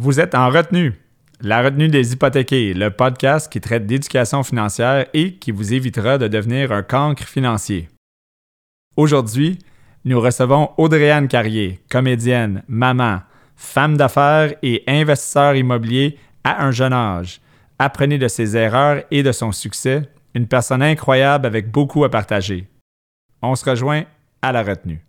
Vous êtes en retenue. La retenue des hypothéqués, le podcast qui traite d'éducation financière et qui vous évitera de devenir un cancre financier. Aujourd'hui, nous recevons Audrey-Anne Carrier, comédienne, maman, femme d'affaires et investisseur immobilier à un jeune âge. Apprenez de ses erreurs et de son succès, une personne incroyable avec beaucoup à partager. On se rejoint à la retenue.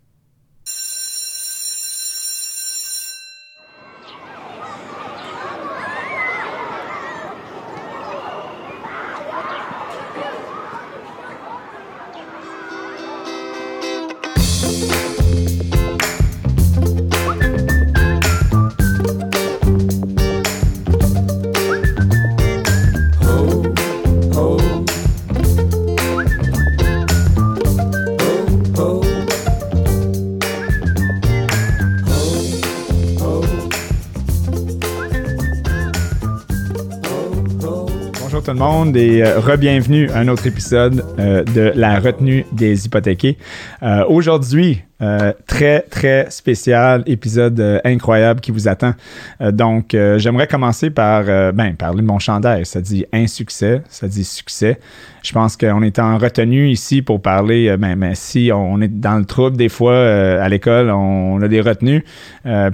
Monde et euh, re-bienvenue à un autre épisode euh, de la retenue des hypothéqués. Euh, Aujourd'hui, euh, très très spécial épisode euh, incroyable qui vous attend. Euh, donc, j'aimerais commencer par ben, parler de mon chandail. Ça dit insuccès, ça dit succès. Je pense qu'on est en retenue ici pour parler. ben, ben, si on est dans le trouble des fois à l'école, on, a des retenues.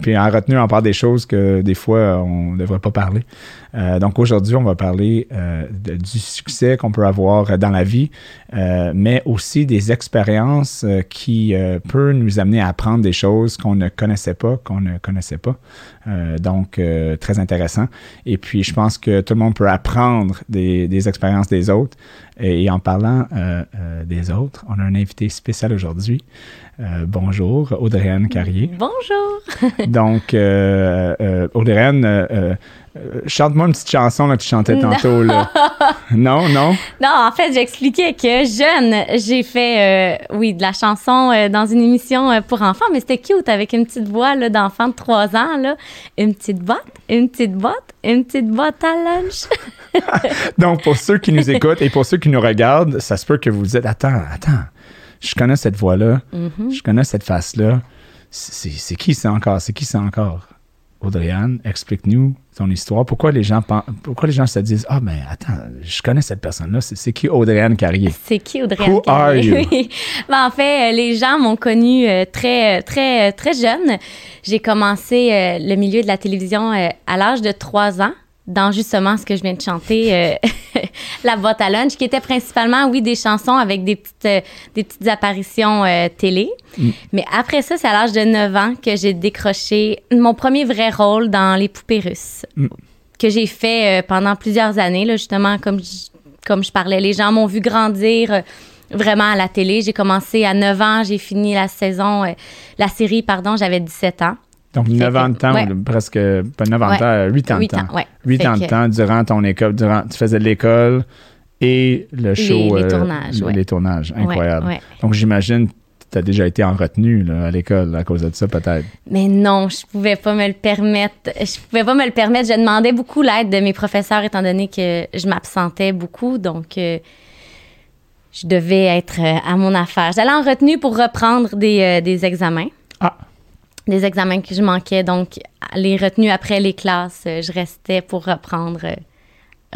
Puis en retenue, on parle des choses que des fois on ne devrait pas parler. Donc aujourd'hui, on va parler du succès qu'on peut avoir dans la vie, mais aussi des expériences qui peuvent nous amener à apprendre des choses qu'on ne connaissait pas, qu'on ne connaissait pas. Euh, donc euh, très intéressant. Et puis je pense que tout le monde peut apprendre des, des expériences des autres. Et, en parlant euh, euh, des autres, on a un invité spécial aujourd'hui. Euh, bonjour, Audrey-Anne Carrier. Bonjour. Donc, Audrey-Anne, chante-moi une petite chanson là, que tu chantais Non. tantôt. Là. non, non? Non, en fait, j'expliquais que jeune, j'ai fait, oui, de la chanson dans une émission pour enfants, mais c'était cute avec une petite voix d'enfant de 3 ans. Là. Une petite boîte, une petite boîte, une petite boîte à lunch. Donc, pour ceux qui nous écoutent et pour ceux qui nous regardent, ça se peut que vous vous dites Attends, attends, je connais cette voix-là, Mhm. je connais cette face-là. C'est c'est qui ça encore? C'est qui ça encore? Audrey-Anne, explique-nous ton histoire. Pourquoi les gens pourquoi les gens se disent Ah, mais attends, je connais cette personne-là. C'est qui Audrey-Anne Carrier? C'est qui Audrey Who are you? Ben, en fait, euh, les gens m'ont connue euh, très, très, euh, très jeune. J'ai commencé le milieu de la télévision à l'âge de 3 ans, dans justement ce que je viens de chanter, euh, La boîte à lunch, qui était principalement, oui, des chansons avec des petites, euh, des petites apparitions euh, télé. Mais après ça, c'est à l'âge de 9 ans que j'ai décroché mon premier vrai rôle dans Les Poupées russes, Mm. que j'ai fait pendant plusieurs années, là, justement, comme je, comme je parlais. Les gens m'ont vu grandir. Vraiment à la télé. J'ai commencé à 9 ans, j'ai fini la saison, la série, pardon, j'avais 17 ans. Donc, 9 ans de temps, Ouais. presque, pas 9 ans de temps, 8 ans de temps. ans, ouais. 8 Fait ans de temps durant ton école, durant, tu faisais l'école et le show. les euh, tournages, ouais. Les tournages, incroyable. Donc, j'imagine que tu as déjà été en retenue là, à l'école à cause de ça, peut-être. Mais non, je pouvais pas me le permettre. Je pouvais pas me le permettre. Je demandais beaucoup l'aide de mes professeurs étant donné que je m'absentais beaucoup. Donc, euh, je devais être euh, à mon affaire. J'allais en retenue pour reprendre des, euh, des examens. Ah. Des examens que je manquais. Donc, les retenues après les classes, euh, je restais pour reprendre, euh,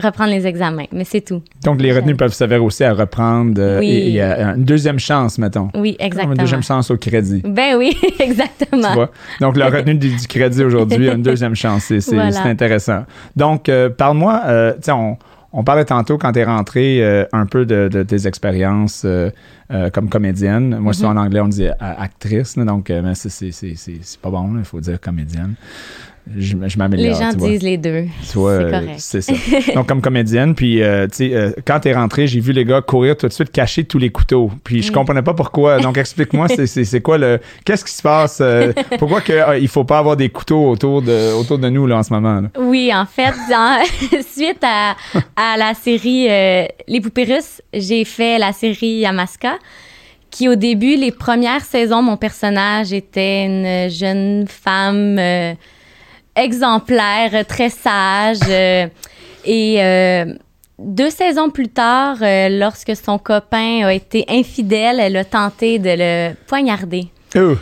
reprendre les examens. Mais c'est tout. Donc, les retenues peuvent servir aussi à reprendre euh, Oui. et, et à- une deuxième chance, mettons. Oui, exactement. Une deuxième chance au crédit. Ben oui, exactement. Tu vois? Donc, la retenue du, du crédit aujourd'hui a une deuxième chance. C'est Voilà. intéressant. Donc, euh, parle-moi, euh, tu sais, on, on parlait tantôt quand tu es rentré euh, un peu de, de tes expériences euh, euh, comme comédienne. Moi, Mm-hmm. souvent en anglais, on dit actrice, là, donc c'est pas bon, il faut dire comédienne. Je, je Les gens disent les deux. C'est euh, correct. c'est ça. Donc, comme comédienne, puis, euh, tu sais, euh, quand t'es rentré, j'ai vu les gars courir tout de suite, cacher tous les couteaux. Puis, je Mm. comprenais pas pourquoi. Donc, explique-moi, c'est- c'est c'est quoi le. Qu'est-ce qui se passe? euh, pourquoi que, euh, il faut pas avoir des couteaux autour de, autour de nous, là, en ce moment? là? Oui, en fait, dans- suite à, à la série Les Poupées Russes, j'ai fait la série Yamaska, qui au début, les premières saisons, mon personnage était une jeune femme euh, exemplaire, très sage. euh, et euh, deux saisons plus tard, euh, lorsque son copain a été infidèle, elle a tenté de le poignarder. Oh,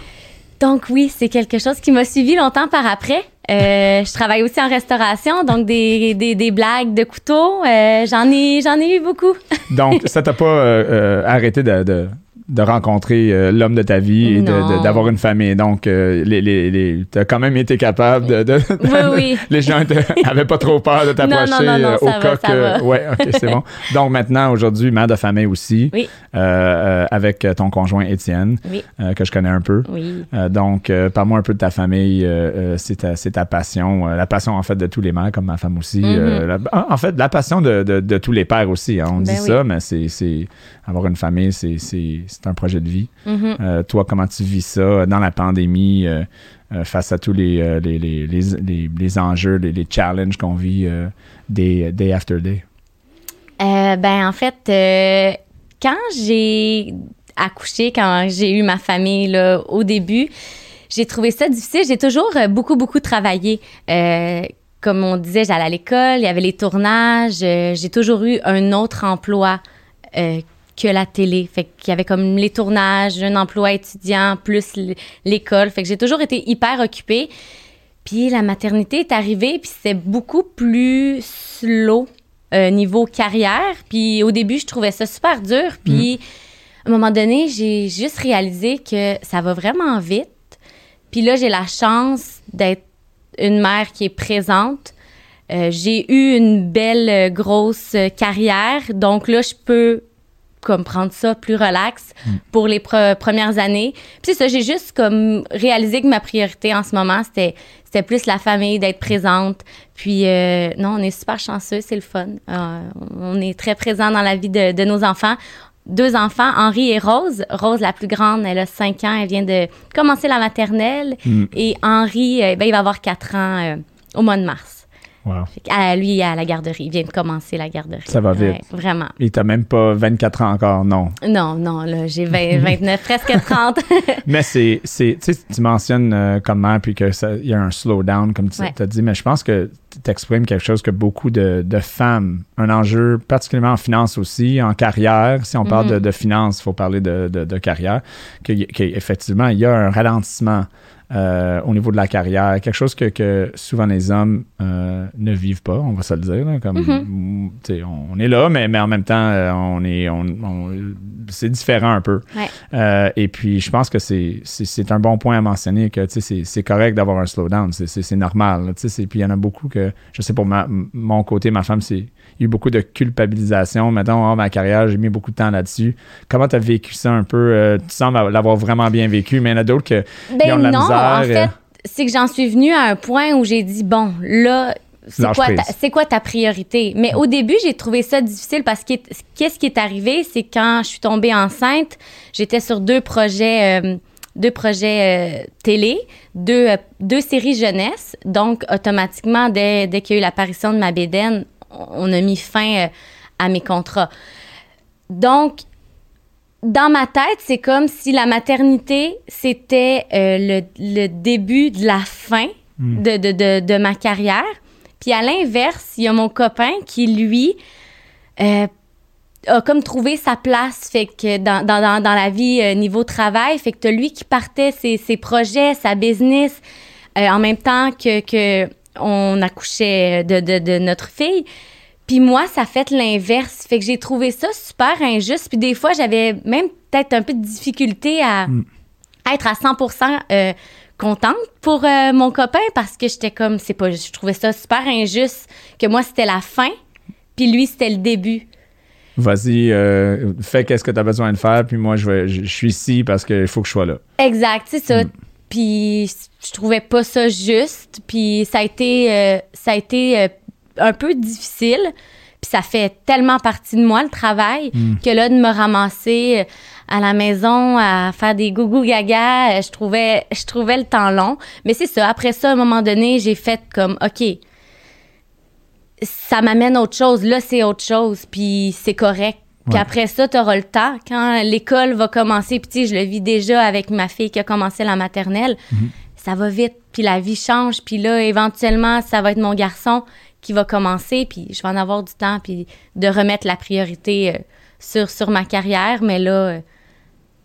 Donc oui, c'est quelque chose qui m'a suivi longtemps par après. Euh, je travaille aussi en restauration, donc des, des, des blagues de couteau. Euh, j'en ai j'en ai eu beaucoup. Donc, ça t'a pas euh, euh, arrêté de, de, de rencontrer euh, l'homme de ta vie et d'avoir une famille. Donc, euh, les, les, les, t'as quand même été capable de... de- Oui, oui. les gens n'avaient pas trop peur de t'approcher euh, au cas va, que... Ouais, OK, c'est bon. Donc, maintenant, aujourd'hui, mère de famille aussi, Oui. avec ton conjoint Étienne, Oui, que je connais un peu. oui. Donc, parle-moi un peu de ta famille. c'est ta, ta passion. la passion, en fait, de tous les mères, comme ma femme aussi. la- en fait, la passion de, de- de tous les pères aussi. hein. On Ben dit oui. ça, mais c'est avoir une famille, c'est, c'est, un projet de vie. Mhm. Euh, toi, comment tu vis ça dans la pandémie, euh, euh, face à tous les, euh, les, les, les, les- les enjeux, les, challenges qu'on vit euh, day, day after day? Euh, ben en fait, euh, quand j'ai accouché, quand j'ai eu ma famille là, au début, j'ai trouvé ça difficile. J'ai toujours euh, beaucoup, beaucoup travaillé. Euh, comme on disait, j'allais à l'école, il y avait les tournages. euh, j'ai toujours eu un autre emploi euh, que la télé. Fait qu'il y avait comme les tournages, un emploi étudiant, plus l'école. Fait que j'ai toujours été hyper occupée. Puis la maternité est arrivée, puis c'est beaucoup plus slow euh, niveau carrière. Puis au début, je trouvais ça super dur. Puis à un moment donné, j'ai juste réalisé que ça va vraiment vite. Puis là, j'ai la chance d'être une mère qui est présente. Euh, j'ai eu une belle euh, grosse euh, carrière, donc là, je peux comme prendre ça plus relax pour les pre- premières années. Puis ça, j'ai juste comme réalisé que ma priorité en ce moment, c'était c'était plus la famille, d'être présente. Puis euh, non, on est super chanceux, c'est le fun. Euh, on est très présent dans la vie de, de nos enfants. Deux enfants, Henri et Rose. Rose, la plus grande, elle a 5 ans, elle vient de commencer la maternelle. Mm. Et Henri, euh, ben, il va avoir 4 ans au mois de mars. Wow. Fait que, à lui, à la garderie. Il vient de commencer la garderie. Ça va vite. Ouais, vraiment. Et t'as même pas 24 ans encore, non? Non, non, là, j'ai 20, 29, presque 30. Mais c'est, c'est tu sais, tu mentionnes euh, comme mère, puis qu'il y a un slowdown, comme tu Ouais. as dit, mais je pense que tu exprimes quelque chose que beaucoup de, de femmes, un enjeu particulièrement en finance aussi, en carrière, si on parle Mhm. de, de finance, il faut parler de, de, carrière, que- qu'effectivement, il y a un ralentissement euh, au niveau de la carrière, quelque chose que, que souvent les hommes euh, ne vivent pas, on va se le dire. là, comme, Mhm. sais, on, est là, mais, mais en même temps, euh, on est, on, on- c'est différent un peu. Ouais. Euh, et puis, je pense que c'est, un bon point à mentionner que c'est, correct d'avoir un slowdown. C'est, normal. là, c'est- puis, il y en a beaucoup que, je sais, pour ma- mon côté, ma femme, c'est, eu beaucoup de culpabilisation. Mettons, oh, ma carrière, j'ai mis beaucoup de temps là-dessus. Comment tu as vécu ça un peu? Euh, tu sembles l'avoir vraiment bien vécu, mais il y en a d'autres que, ils Ben ont de la non, misère. en fait, euh, c'est que j'en suis venue à un point où j'ai dit, bon, là, c'est quoi, ta, quoi ta priorité? Mais au début, j'ai trouvé ça difficile parce que qu'est-ce qui est arrivé, c'est quand je suis tombée enceinte, j'étais sur deux projets, euh, deux projets euh, télé, deux, euh, deux séries jeunesse. Donc, automatiquement, dès, dès qu'il y a eu l'apparition de ma bédaine, on a mis fin euh, à mes contrats. Donc, dans ma tête, c'est comme si la maternité, c'était euh, le, le début de la fin Mm. de, de, de, de ma carrière. Puis à l'inverse, il y a mon copain qui, lui, euh, a comme trouvé sa place fait que dans, dans, dans, dans la vie euh, niveau travail. Fait que t'as lui qui partait ses, ses projets, sa business, en même temps que, que on accouchait de, de, de notre fille. Puis moi, ça fait l'inverse. Fait que j'ai trouvé ça super injuste. Puis des fois, j'avais même peut-être un peu de difficulté à Mm. être à 100% euh, contente pour euh, mon copain parce que j'étais comme, c'est pas, je trouvais ça super injuste que moi, c'était la fin, puis lui, c'était le début. vas-y, euh, fais qu'est-ce que tu as besoin de faire, puis moi, je, vais, je, je suis ici parce qu'il faut que je sois là. Exact, c'est ça. Puis je trouvais pas ça juste. Puis ça a été, euh, ça a été euh, un peu difficile. Puis ça fait tellement partie de moi, le travail, que là, de me ramasser euh, à la maison à faire des gougou gaga, je trouvais, je trouvais le temps long. Mais c'est ça. Après ça, à un moment donné, j'ai fait comme, OK, ça m'amène à autre chose. Là, c'est autre chose. Puis c'est correct. Puis Ouais. après ça, tu auras le temps. Quand l'école va commencer, puis tu sais, je le vis déjà avec ma fille qui a commencé la maternelle, ça va vite. Puis la vie change. Puis là, éventuellement, ça va être mon garçon qui va commencer. Puis je vais en avoir du temps. Puis de remettre la priorité euh, sur, sur ma carrière. Mais là, euh,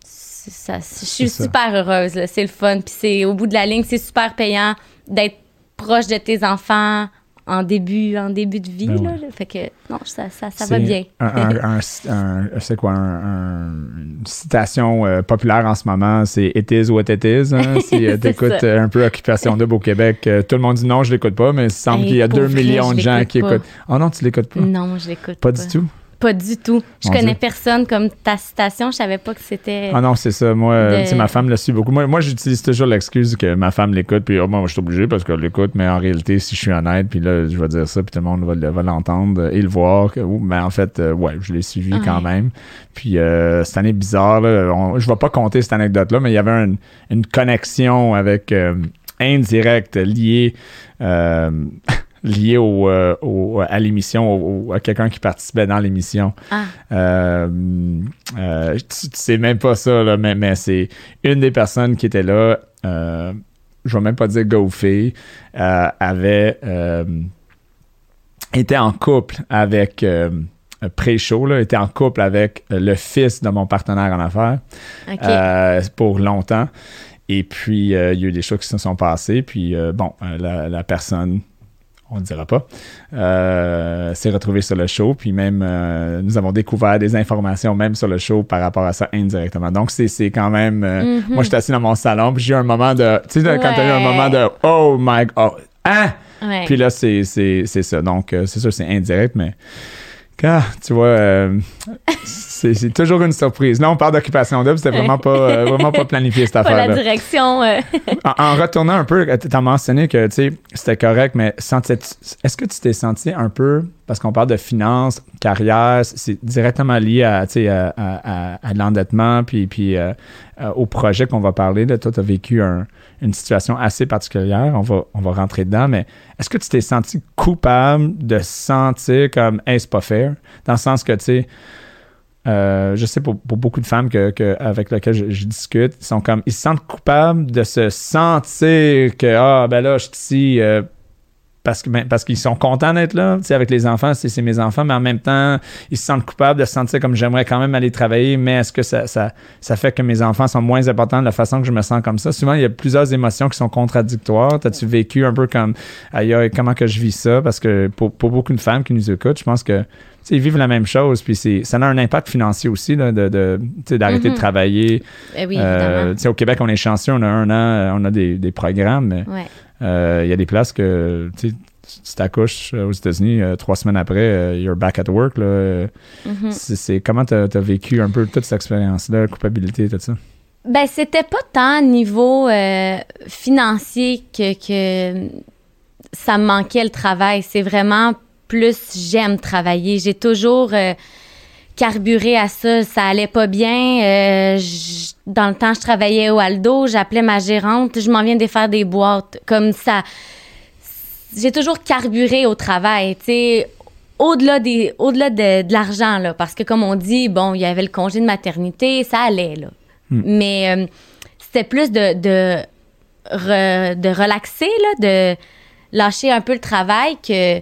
ça, je suis ça. super heureuse. là. C'est le fun. Puis c'est au bout de la ligne, c'est super payant d'être proche de tes enfants en début, en début de vie. Ben là. Fait que non, ça, ça, ça va bien. un- un- un- un- c'est quoi, un- un- une citation euh, populaire en ce moment, c'est It is what it is. Hein? Si euh, C'est t'écoutes ça. euh, un peu Occupation Double au Québec, euh, tout le monde dit non, je l'écoute pas, mais il semble Hey, qu'il y a pour 2 vrai, millions de gens qui pas. écoutent. Oh non, tu l'écoutes pas? Non, je l'écoute Pas du tout? Pas du tout. Je Mon connais Dieu. personne comme ta citation. Je savais pas que c'était. Ah non, c'est ça. Moi, euh, De- ma femme le suit beaucoup. Moi, moi j'utilise toujours l'excuse que ma femme l'écoute, puis oh, moi, je suis obligé parce qu'elle l'écoute, mais en réalité, si je suis honnête, puis là, je vais dire ça, puis tout le monde va, le- va l'entendre et le voir. que, mais en fait, euh, ouais, je l'ai suivi Ouais. quand même. Puis euh, cette année bizarre, là, on- je vais pas compter cette anecdote-là, mais il y avait un- une connexion avec euh, indirecte liée. euh, liée au, euh, au- à l'émission, au- à quelqu'un qui participait dans l'émission. Ah, Euh, euh, tu, tu sais même pas ça, là, mais, mais c'est une des personnes qui était là, je vais même pas dire ou fille, avait était en couple avec pré-show, était en couple avec le fils de mon partenaire en affaires pour longtemps. Et puis, il y a eu des choses qui se sont passées. Puis, bon, la, la personne, on ne dira pas, euh, s'est retrouvée sur le show. Puis même, euh, nous avons découvert des informations même sur le show par rapport à ça indirectement. Donc, c'est quand même... euh, Mhm. Moi, j'étais assis dans mon salon, puis j'ai eu un moment de... Tu sais, quand t'as eu un Ouais. moment de « Oh my God! Hein? ouais. Puis là, c'est ça. Donc, euh, c'est sûr, c'est indirect, mais quand, tu vois, euh, c'est toujours une surprise. Là, on parle d'occupation double, c'était vraiment pas, euh, vraiment pas planifié cette pas la direction. euh, En, en retournant un peu, tu as mentionné que, c'était correct, mais est-ce que tu t'es senti un peu, parce qu'on parle de finances, carrière, c'est directement lié à, à, à- à- l'endettement, puis, puis euh, euh, au projet qu'on va parler. Là, toi, tu as vécu un- une situation assez particulière, on va, on va rentrer dedans, mais est-ce que tu t'es senti coupable de sentir comme, hey, c'est pas fair? Dans le sens que, tu sais, euh, je sais pour, pour beaucoup de femmes que, que- avec lesquelles je, je discute, ils sont comme ils se sentent coupables de se sentir que ah ben là je suis ici euh, parce que ben, parce qu'ils sont contents d'être là, tu sais avec les enfants, c'est mes enfants, mais en même temps ils se sentent coupables de se sentir comme j'aimerais quand même aller travailler, mais est-ce que ça, ça ça fait que mes enfants sont moins importants de la façon que je me sens comme ça? Souvent il y a plusieurs émotions qui sont contradictoires. T'as-tu vécu un peu comme aïe aïe, comment que je vis ça? Parce que pour, pour beaucoup de femmes qui nous écoutent, je pense que tu sais, ils vivent la même chose, puis c'est, ça a un impact financier aussi, là, de, de, tu sais, d'arrêter Mhm. de travailler. eh oui, Euh, évidemment. tu sais, au Québec, on est chanceux, on a un an, euh, on a des, des programmes, mais Ouais. Euh, il y a des places que tu t'accouches euh, aux États-Unis, euh, trois semaines après, euh, you're back at work. Là, Euh, Mhm. c'est, c'est- comment tu as vécu un peu toute cette expérience-là, culpabilité, tout ça? Ben, c'était pas tant niveau financier que, que ça me manquait le travail. C'est vraiment plus j'aime travailler. J'ai toujours carburé à ça. Ça allait pas bien. Euh, dans le temps, je travaillais au Aldo. J'appelais ma gérante. Je m'en viens de faire des boîtes. Comme ça. J'ai toujours carburé au travail. Tu sais, au-delà des au-delà de, de l'argent là parce que comme on dit bon il y avait le congé de maternité ça allait là mais euh, c'était plus de de, re- de relaxer là de lâcher un peu le travail que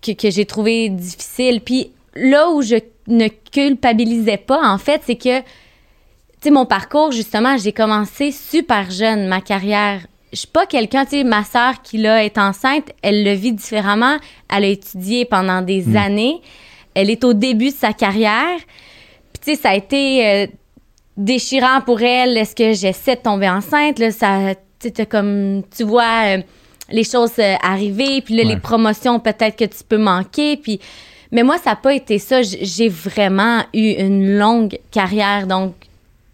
que, que j'ai trouvé difficile puis là où je ne culpabilisais pas en fait c'est que tu sais mon parcours justement j'ai commencé super jeune ma carrière je suis pas quelqu'un, tu sais, ma sœur qui là est enceinte, elle le vit différemment. Elle a étudié pendant des années. Elle est au début de sa carrière. Puis tu sais, ça a été euh, déchirant pour elle. Est-ce que j'essaie de tomber enceinte? Là, ça, tu comme, tu vois euh, les choses euh, arriver. Puis là, Ouais. les promotions peut-être que tu peux manquer. Puis mais moi, ça n'a pas été ça. J'ai vraiment eu une longue carrière, donc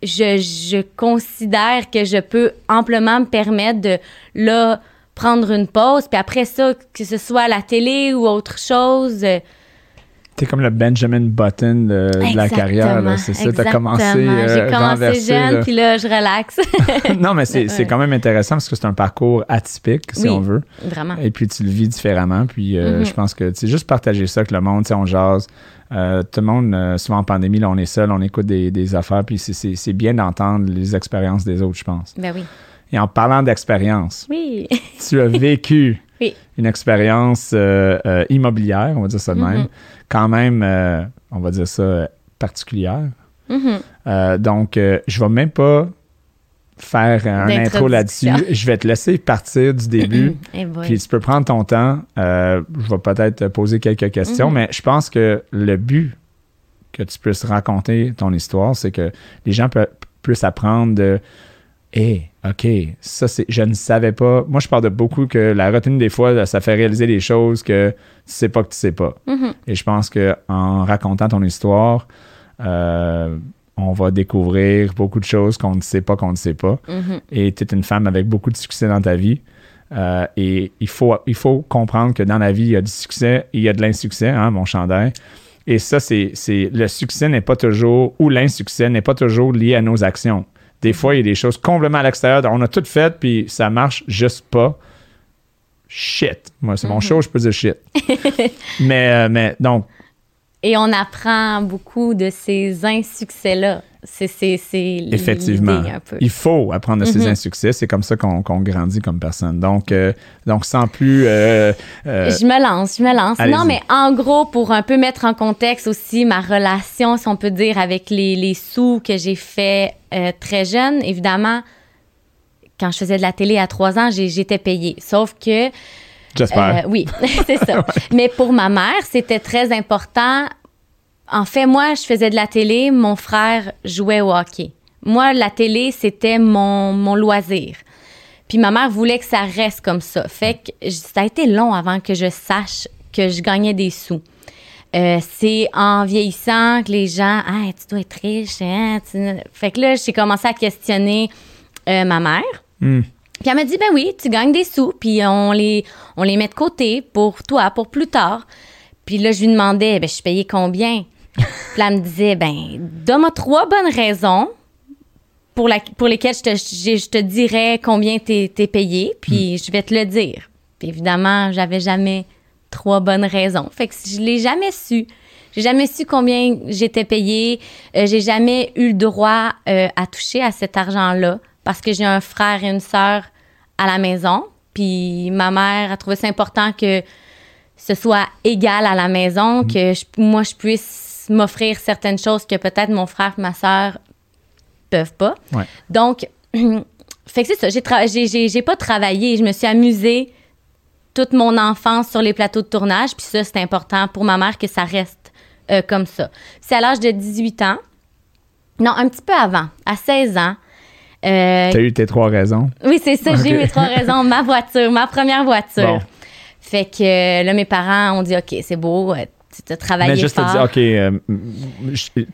je, considère que je peux amplement me permettre de là prendre une pause, puis après ça, que ce soit à la télé ou autre chose. T'es comme le Benjamin Button de, de la carrière, c'est ça. T'as commencé euh, J'ai commencé jeune, puis là, je relaxe. non, mais c'est, Ouais. quand même intéressant parce que c'est un parcours atypique, si Oui. on veut. Vraiment. Et puis tu le vis différemment. Puis euh, Mhm. je pense que c'est juste partager ça avec le monde, tu on jase. Euh, tout le monde, euh, souvent en pandémie, là, on est seul, on écoute des, des affaires, puis c'est, bien d'entendre les expériences des autres, je pense. Ben oui. Et en parlant d'expérience, Oui. tu as vécu Oui. une expérience euh, euh, immobilière, on va dire ça de même, Mhm. quand même, euh, on va dire ça, particulière. Mhm. Euh, donc, je vais même pas faire un intro là-dessus. Je vais te laisser partir du début. Eh. Puis tu peux prendre ton temps. Je vais peut-être te poser quelques questions, Mhm. mais je pense que le but que tu puisses raconter ton histoire, c'est que les gens puissent apprendre de Hé, OK, ça c'est. Je ne savais pas. Moi, je parle de beaucoup que la retenue, des fois, ça fait réaliser des choses que tu sais pas que tu sais pas. Mhm. Et je pense que en racontant ton histoire, euh, on va découvrir beaucoup de choses qu'on ne sait pas qu'on ne sait pas. Mhm. Et tu es une femme avec beaucoup de succès dans ta vie. Euh, et il faut, il faut comprendre que dans la vie, il y a du succès et il y a de l'insuccès, hein, mon chandail. Et ça, c'est, c'est le succès n'est pas toujours, ou l'insuccès n'est pas toujours lié à nos actions. Des fois, il y a des choses complètement à l'extérieur. On a tout fait, puis ça marche juste pas. Shit. Moi, c'est mon show, je peux dire shit. mais, euh, mais donc, Et on apprend beaucoup de ces insuccès-là. C'est, Effectivement. l'idée un peu. Il faut apprendre de ses Mhm. insuccès. C'est comme ça qu'on grandit comme personne. Donc, euh, donc sans plus. euh, euh, Je me lance, je me lance. Non, mais en gros, pour un peu mettre en contexte aussi ma relation, si on peut dire, avec les, les sous que j'ai fait très jeune, évidemment, quand je faisais de la télé à trois ans, j'ai- j'étais payée. Sauf que J'espère. Oui, c'est ça. Mais pour ma mère, c'était très important. En fait, moi, je faisais de la télé, mon frère jouait au hockey. Moi, la télé, c'était mon, mon loisir. Puis ma mère voulait que ça reste comme ça. Fait que ça a été long avant que je sache que je gagnais des sous. Euh, c'est en vieillissant que les gens, ah, tu dois être riche. Hein, tu- Fait que là, j'ai commencé à questionner euh, ma mère. Hmm. Puis elle m'a dit, ben oui, tu gagnes des sous, puis on les, on les met de côté pour toi, pour plus tard. Puis là, je lui demandais, ben, je payée combien? Puis là, elle me disait, ben, donne-moi trois bonnes raisons pour, la, pour lesquelles je te, je, je te dirais combien t'es es payé, puis je vais te le dire. Puis évidemment, j'avais jamais trois bonnes raisons. Fait que je l'ai jamais su. J'ai jamais su combien j'étais payée. Euh, j'ai jamais eu le droit euh, à toucher à cet argent-là parce que j'ai un frère et une sœur à la maison. Puis ma mère a trouvé ça important que ce soit égal à la maison, que je- moi je puisse m'offrir certaines choses que peut-être mon frère et ma sœur peuvent pas. Ouais. Donc, fait que c'est ça. J'ai, tra- j'ai, j'ai, j'ai pas travaillé. Je me suis amusée toute mon enfance sur les plateaux de tournage. Puis ça, c'est important pour ma mère que ça reste euh, comme ça. C'est à l'âge de 18 ans. Non, un petit peu avant, à 16 ans. euh, T'as eu tes trois raisons. oui, c'est ça. J'ai Ok. mes trois raisons. Ma voiture, ma première voiture. Bon. Fait que euh, là, mes parents ont dit OK, c'est beau, euh, tu as travaillé Mais juste te dire, OK, euh,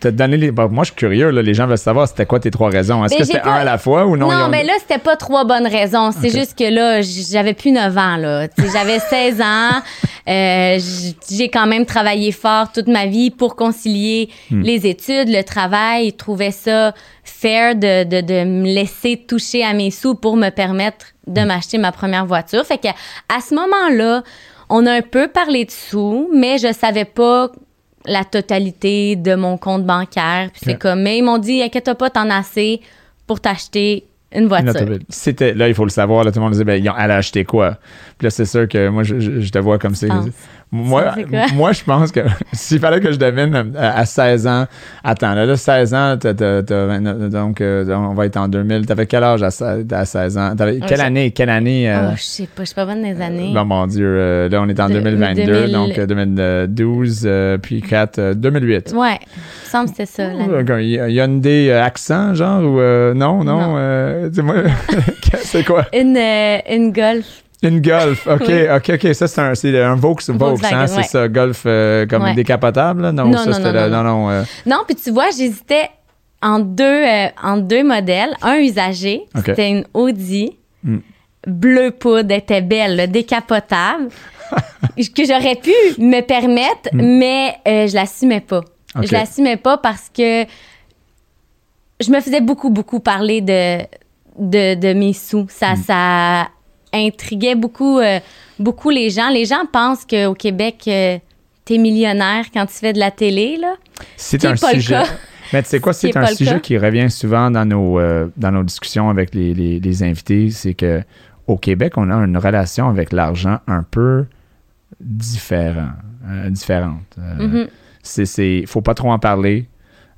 t'as donné les. moi, je suis curieux, là, les gens veulent savoir c'était quoi tes trois raisons. Est-ce Mais que c'était pas- un à la fois ou non? Non, ont- mais là, c'était pas trois bonnes raisons. C'est juste que là, j'avais plus 9 ans, là. J'avais 16 ans. Euh, J'ai quand même travaillé fort toute ma vie pour concilier Hmm. les études, le travail. Je trouvais ça fair de, de, de me laisser toucher à mes sous pour me permettre de Hmm. m'acheter ma première voiture. Fait que à ce moment-là, on a un peu parlé de sous, mais je savais pas la totalité de mon compte bancaire. Puis c'est comme, mais ils m'ont dit, inquiète pas, t'en as assez pour t'acheter une voiture. C'était, là, il faut le savoir. Là, tout le monde disait, ben, ils ont- elle a acheté quoi? Puis là, c'est sûr que moi, je, je- je te vois comme c'est. penses? Moi, moi, je pense que s'il fallait que je devine euh, à, à 16 ans, attends, là, là 16 ans, t'as- t'as- t'as 29, donc euh, on va être en 2000. T'avais quel âge à, se- à 16 ans? T'avais- quelle année? Quelle année? euh, Oh, je sais pas, je suis pas bonne des années. Bon, mon Dieu, euh, là, on est en De- 2022, 2000. donc euh, 2012, euh, puis 4, euh, 2008. Ouais, il me semble que c'était ça. Euh, Il y a- une des euh, accents, genre, ou euh, non, non, Non. euh, dis-moi, c'est quoi? Une, euh, une Golf. Une Golf, ok, Oui. ok, ok, ça c'est un, c'est un Vaux, hein, c'est ouais. ça, Golf euh, comme Ouais. décapotable, là? Non, Non, ça non, non, le- non, non, euh, puis tu vois, j'hésitais en deux, euh, en deux modèles. Un usagé, c'était une Audi. Hmm. Bleu poudre, était belle, là, décapotable. que j'aurais pu me permettre, mais euh, je l'assumais pas. Hmm. Ok. Je l'assumais pas parce que je me faisais beaucoup, beaucoup parler de, de, de mes sous. Ça, Hmm. ça intriguait beaucoup, euh, beaucoup les gens. Les gens pensent qu'au Québec, euh, t'es millionnaire quand tu fais de la télé, là. c'est un pas le sujet. cas. Mais tu sais quoi, c'est est un sujet qui revient souvent dans nos, euh, dans nos discussions avec les, les, les invités, c'est que au Québec, on a une relation avec l'argent un peu différent, euh, différente. Mhm. c'est, c'est, faut pas trop en parler.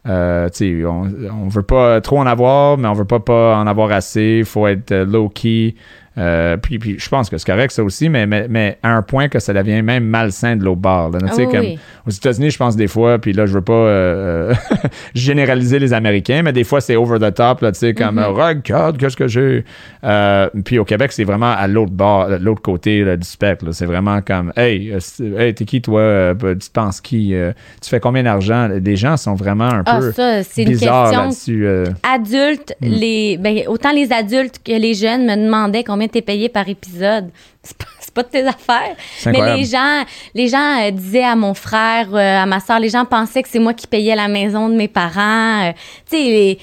Euh, on, on veut pas trop en avoir, mais on veut pas pas en avoir assez. Il faut être low-key. Euh, puis, puis je pense que c'est correct ça aussi, mais, mais, mais à un point que ça devient même malsain de l'autre bord. là. Tu sais, Ah oui, comme, oui. aux États-Unis, je pense des fois, puis là, je veux pas euh, généraliser les Américains, mais des fois, c'est over the top, là, tu sais, comme Mhm. euh, regarde, qu'est-ce que j'ai. Euh, puis au Québec, c'est vraiment à l'autre bord, de l'autre côté là, du spectre. C'est vraiment comme, hey, hey t'es qui toi? Euh, Tu penses qui? Tu fais combien d'argent? Les gens sont vraiment un Ah, peu ça, c'est une bizarres question là-dessus. adultes, Mm. les, ben, autant les adultes que les jeunes me demandaient combien t'es payé par épisode. C'est pas, pas de tes affaires. Mais les gens, les gens euh, disaient à mon frère, euh, à ma soeur, les gens pensaient que c'est moi qui payais la maison de mes parents. euh, tu sais,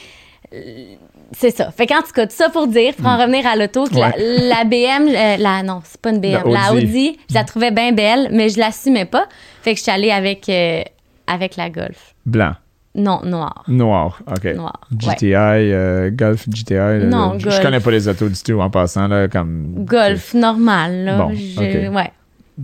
c'est ça. Fait qu'en tout cas, tout ça pour dire, pour en revenir à l'auto, que la, la BM, euh, la, non, c'est pas une BM, La la Audi. Audi, je la trouvais bien belle, mais je l'assumais pas. Fait que je suis allée avec, euh, avec la Golf. Blanc, Non, noir. noir, ok. Noir. Ouais. GTI, euh, Golf GTI. là, Non, je, je Golf. connais pas les autos du tout en passant là, comme Golf normal, là. Bon, Je- ok. Ouais.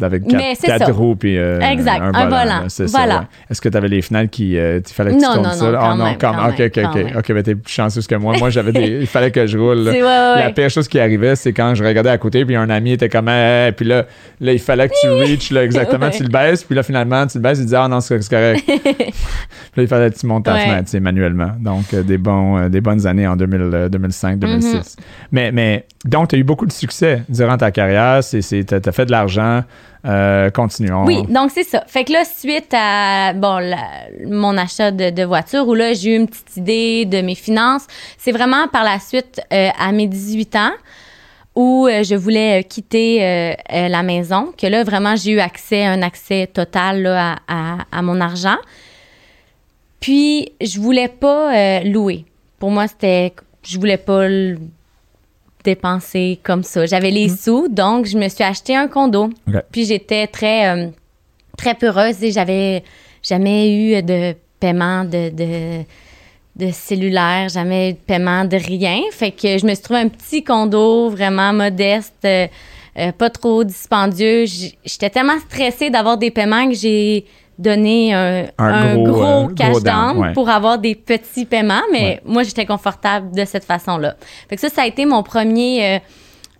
Avec Mais quatre, roues puis euh, Exact, un un volant. ça, Voilà. ouais. Est-ce que tu avais les fenêtres qui euh, il fallait que tu Non, tournes non, ça non, là? quand oh non, même, comme quand OK même, OK quand OK. même. OK, ben t'es plus chanceuse que moi. Moi j'avais des il fallait que je roule. ouais, ouais, La pire chose qui arrivait, c'est quand je regardais à côté, puis un ami était comme, Hey, puis là, là, il fallait que tu reaches, là, exactement, tu le baisses, puis là, finalement, tu le baisses, il dit, ah non, c'est correct. puis là, il fallait que tu montes ta fenêtre, tu manuellement. Donc, euh, des, bons, des bonnes années en 2000, euh, 2005, 2006. Mm-hmm. mais, mais, donc, tu as eu beaucoup de succès durant ta carrière, c'est, t'as, t'as fait de l'argent, euh, continuons. Oui, donc c'est ça. Fait que là, suite à mon achat de, voiture, où là, j'ai eu une petite idée de mes finances, c'est vraiment par la suite, euh, à mes 18 ans, où euh, je voulais quitter la maison, que là, vraiment, j'ai eu accès, un accès total à, mon argent. Puis, je voulais pas louer. Pour moi, c'était. Je voulais pas dépenser comme ça. J'avais les sous, donc je me suis acheté un condo. Puis j'étais très, euh, très peureuse et j'avais jamais eu de paiement de, de, de cellulaire, jamais eu de paiement de rien. Fait que je me suis trouvé un petit condo vraiment modeste, euh, euh, pas trop dispendieux. J'étais tellement stressée d'avoir des paiements que j'ai donné un, Un un gros, gros, euh, cash gros down, down ouais. pour avoir des petits paiements, mais Ouais. moi, j'étais confortable de cette façon-là. Fait que ça, ça a été mon premier euh,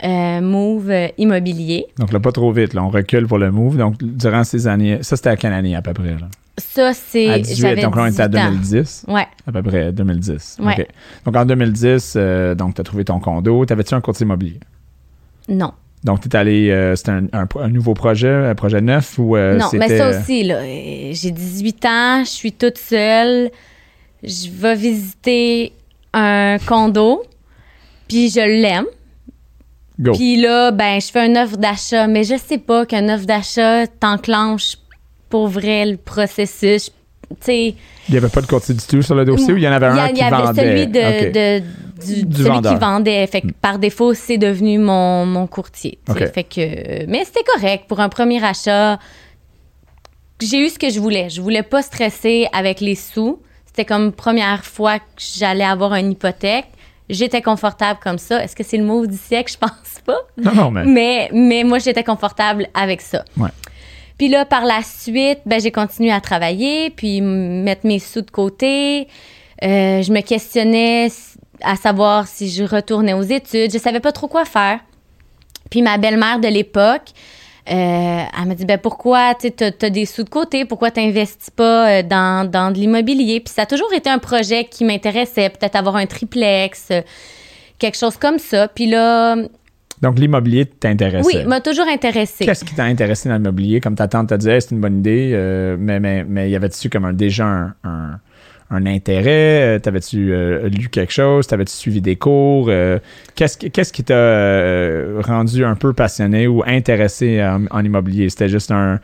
euh, move immobilier. Donc là, pas trop vite, là, on recule pour le move. Donc, durant ces années, ça, c'était à quelle année à peu près? Là? Ça, c'est. À 18, j'avais donc là, on était à 18 ans. 2010. Ouais. À peu près 2010. Ouais. Donc en 2010, euh, donc tu as trouvé ton condo. T'avais-tu un courtier immobilier? Non. Donc tu es allé, euh, c'était un, un- un nouveau projet, un projet neuf ou euh, non, mais ça aussi, là. euh, J'ai 18 ans, je suis toute seule. Je vais visiter un condo, puis je l'aime. Go. Puis là, ben, je fais une offre d'achat, mais je sais pas qu'une offre d'achat t'enclenche pour vrai le processus. Tu sais, Il n'y avait pas de courtier du tout sur le dossier ou il y en avait il y, un a- il qui y avait vendait? celui de, de- du, Du celui vendeur. qui vendait. Fait que par défaut, c'est devenu mon, mon courtier. Fait que, mais c'était correct pour un premier achat. J'ai eu ce que je voulais. Je voulais pas stresser avec les sous. C'était comme première fois que j'allais avoir une hypothèque. J'étais confortable comme ça. Est-ce que c'est le mot du siècle? Je pense pas. Non, non, mais... Mais, mais moi, j'étais confortable avec ça. Ouais. Puis là, par la suite, ben, j'ai continué à travailler, puis mettre mes sous de côté. Euh, je me questionnais à savoir si je retournais aux études. Je savais pas trop quoi faire. Puis ma belle-mère de l'époque, euh, elle m'a dit ben pourquoi tu as, des sous de côté, pourquoi tu n'investis pas euh, dans, dans de l'immobilier? Puis ça a toujours été un projet qui m'intéressait, peut-être avoir un triplex, euh, quelque chose comme ça. Puis là, Donc l'immobilier t'intéressait. oui, m'a toujours intéressée. Qu'est-ce qui t'a intéressé dans l'immobilier? Comme ta tante t'a dit, Hey, c'est une bonne idée, euh, mais, mais, mais y avait-tu comme un, déjà un, un, un intérêt? Euh, T'avais-tu euh, lu quelque chose? T'avais-tu suivi des cours? Euh, qu'est-ce, qui- qu'est-ce qui t'a euh, rendu un peu passionné ou intéressé en, en immobilier? C'était juste un,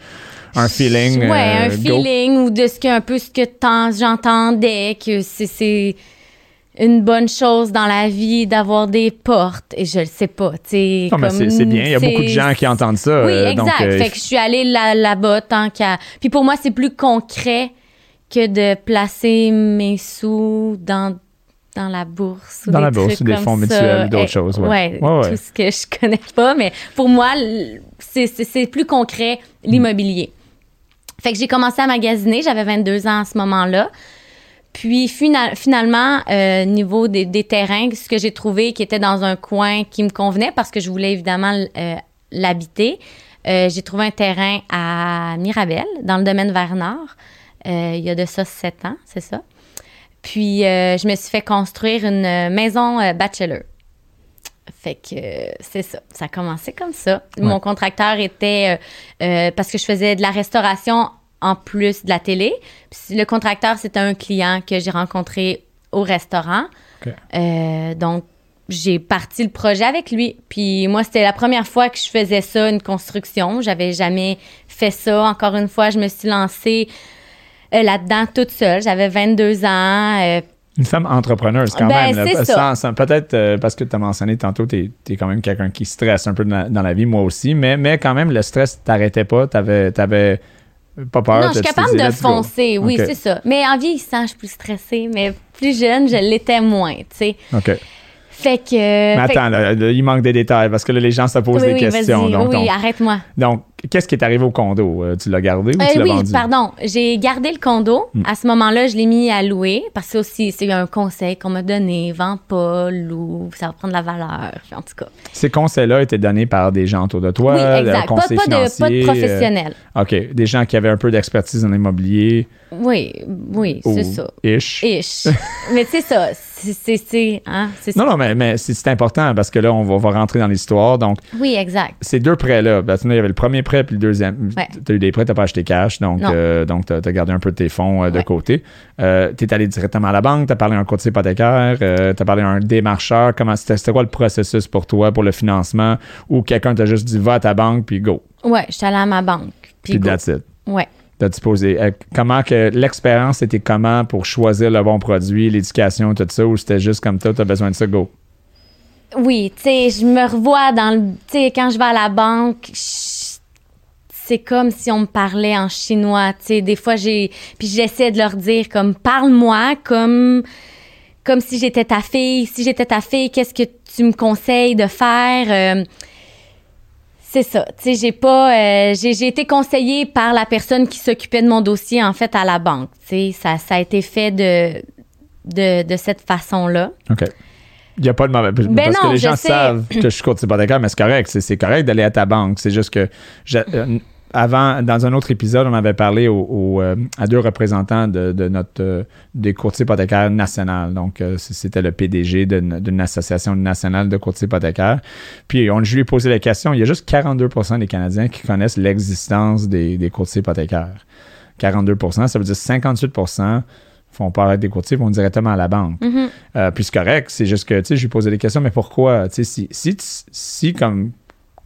un feeling? Euh, un go? feeling ou de ce que un peu ce que t'en- j'entendais que c'est c'est une bonne chose dans la vie d'avoir des portes et je le sais pas, tu sais Non, mais comme c'est, c'est bien. Il y a beaucoup de gens qui entendent ça. Oui, exact. donc, fait que je suis allée là- là-bas tant qu'à Puis pour moi, c'est plus concret que de placer mes sous dans dans la bourse ou Dans des la bourse trucs ou des comme fonds mutuels d'autres Eh, choses, ouais. Ouais, Ouais, ouais. tout ce que je connais pas, mais pour moi, c'est- plus concret l'immobilier. Fait que j'ai commencé à magasiner, j'avais 22 ans à ce moment-là. Puis finalement, euh, niveau des, des, terrains, ce que j'ai trouvé qui était dans un coin qui me convenait parce que je voulais évidemment euh, l'habiter, euh, j'ai trouvé un terrain à Mirabel, dans le domaine vers Nord. Euh, il y a de ça sept ans, c'est ça. Puis je me suis fait construire une maison bachelor. Fait que c'est ça. Ça a commencé comme ça. Mon contracteur était parce que je faisais de la restauration en plus de la télé. le contracteur, c'était un client que j'ai rencontré au restaurant. Euh, donc, j'ai parti le projet avec lui. Puis moi, c'était la première fois que je faisais ça, une construction. J'avais jamais fait ça. Encore une fois, je me suis lancée euh, là-dedans toute seule. J'avais 22 ans. Euh, une femme entrepreneuse quand ben, même. Peut-être parce que tu as mentionné tantôt, tu es, quand même quelqu'un qui stresse un peu dans la, vie, moi aussi, mais, mais quand même, le stress t'arrêtait pas. Tu avais, pas peur. Non, je suis capable de foncer, oui, c'est ça. Mais en vieillissant, je suis plus stressée, mais plus jeune, je l'étais moins, tu sais. OK. Fait que. Mais attends, il manque des détails parce que là, les gens se posent des questions. Donc, oui, arrête-moi. Donc, qu'est-ce qui est arrivé au condo? Euh, tu l'as gardé ou tu l'as oui, vendu? pardon. J'ai gardé le condo. Hmm. À ce moment-là, je l'ai mis à louer parce que aussi, c'est un conseil qu'on m'a donné. Vends pas, loue, ça va prendre de la valeur. En tout cas. Ces conseils-là étaient donnés par des gens autour de toi? Oui, exact. Pas, pas, de, pas, de, professionnels. Euh, OK. Des gens qui avaient un peu d'expertise en immobilier. Oui, oui, c'est ça. Ish. Ish. mais c'est ça. C'est hein, Non, non, mais, mais c'est important parce que là, on va, rentrer dans l'histoire. Donc, oui, exact. Ces deux prêts-là, ben, il y avait le premier prêt puis le deuxième. Tu as eu des prêts, tu n'as pas acheté cash, donc, euh, donc tu as, gardé un peu de tes fonds euh, de côté. Euh, tu es allé directement à la banque, tu as parlé à un courtier hypothécaire, tu as parlé à un démarcheur. Comment C'était quoi le processus pour toi pour le financement? Ou quelqu'un t'a juste dit va à ta banque puis go? Ouais, je suis allé à ma banque. Puis, that's it. Ouais. T'as-tu posé comment que l'expérience était comment pour choisir le bon produit, l'éducation, tout ça, ou c'était juste comme toi, tu as besoin de ça, go? Oui, tu sais, je me revois dans le. Tu sais, quand je vais à la banque, c'est comme si on me parlait en chinois. Tu sais, des fois, j'ai. Puis j'essaie de leur dire, comme, parle-moi, comme. Comme si j'étais ta fille. Si j'étais ta fille, qu'est-ce que tu me conseilles de faire? Euh, c'est ça. Tu sais, j'ai pas. Euh, j'ai été conseillée par la personne qui s'occupait de mon dossier, en fait, à la banque. Tu sais, ça, ça a été fait de, de, de cette façon-là. OK. Il n'y a pas de mauvais. Ben parce que les gens savent que je suis courtier hypothécaire, mais c'est correct. C'est correct d'aller à ta banque. C'est juste que. Euh, avant, dans un autre épisode, on avait parlé euh, à deux représentants de, notre euh, des courtiers hypothécaires nationaux. Donc, c'était le PDG d'une association nationale de courtiers hypothécaires. Puis, on, je lui ai posé la question. Il y a juste 42% des Canadiens qui connaissent l'existence des, des courtiers hypothécaires. 42% ça veut dire 58% font pas arrêter des courtiers, vont directement à la banque. Mm-hmm. Euh, puis c'est correct, c'est juste que, tu sais, je lui posais des questions, mais pourquoi? Tu sais, si, si, comme,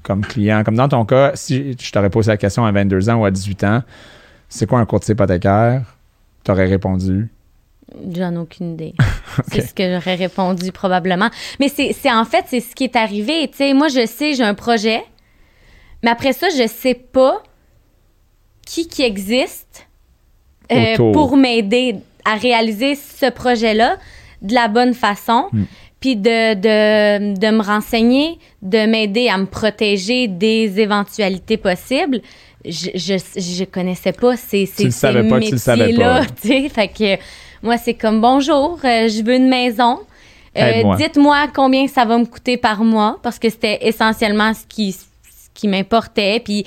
comme client, comme dans ton cas, si je t'aurais posé la question à 22 ans ou à 18 ans, c'est quoi un courtier hypothécaire? Tu aurais répondu? J'en ai aucune idée. C'est ce que j'aurais répondu probablement. Mais c'est en fait, c'est ce qui est arrivé. Tu sais, moi, je sais, j'ai un projet, mais après ça, je sais pas qui qui existe euh, pour m'aider à réaliser ce projet-là de la bonne façon. Mm. Puis de, de, de, me renseigner, de m'aider à me protéger des éventualités possibles. Je, je, je connaissais pas ces, ces, ces métiers-là. Fait que moi, c'est comme bonjour, euh, je veux une maison. Euh, dites-moi combien ça va me coûter par mois parce que c'était essentiellement ce qui, ce qui m'importait. Puis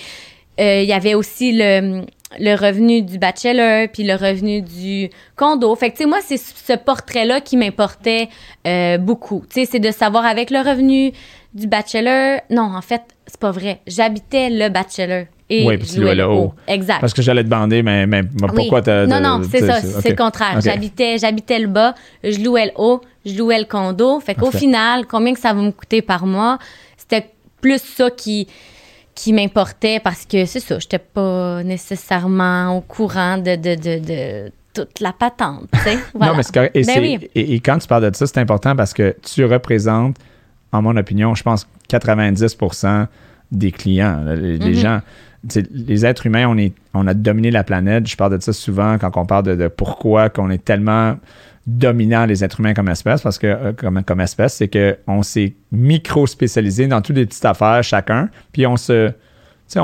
euh, il y avait aussi le, le revenu du bachelor, puis le revenu du condo. Fait que, tu sais, moi, c'est ce portrait-là qui m'importait euh, beaucoup. Tu sais, c'est de savoir avec le revenu du bachelor. Non, en fait, c'est pas vrai. J'habitais le bachelor. Et oui, puis tu louais le haut. Exact. Parce que j'allais te demander, mais, mais pourquoi oui. Non, non, c'est ça, c'est le contraire. J'habitais, j'habitais le bas, je louais le haut, je louais le condo. Fait qu'au final, combien que ça va me coûter par mois? C'était plus ça qui, qui m'importait parce que c'est ça, j'étais pas nécessairement au courant de, de, de, toute la patente. non, mais c'est correct. Ben et, quand tu parles de ça, c'est important parce que tu représentes, en mon opinion, je pense 90% des clients, les, mm-hmm. gens. Les êtres humains, on, est, on a dominé la planète. Je parle de ça souvent quand on parle de, de pourquoi qu'on est tellement dominant les êtres humains comme espèce, parce que euh, comme, comme espèce, c'est qu'on s'est micro-spécialisé dans toutes les petites affaires chacun, puis on se on,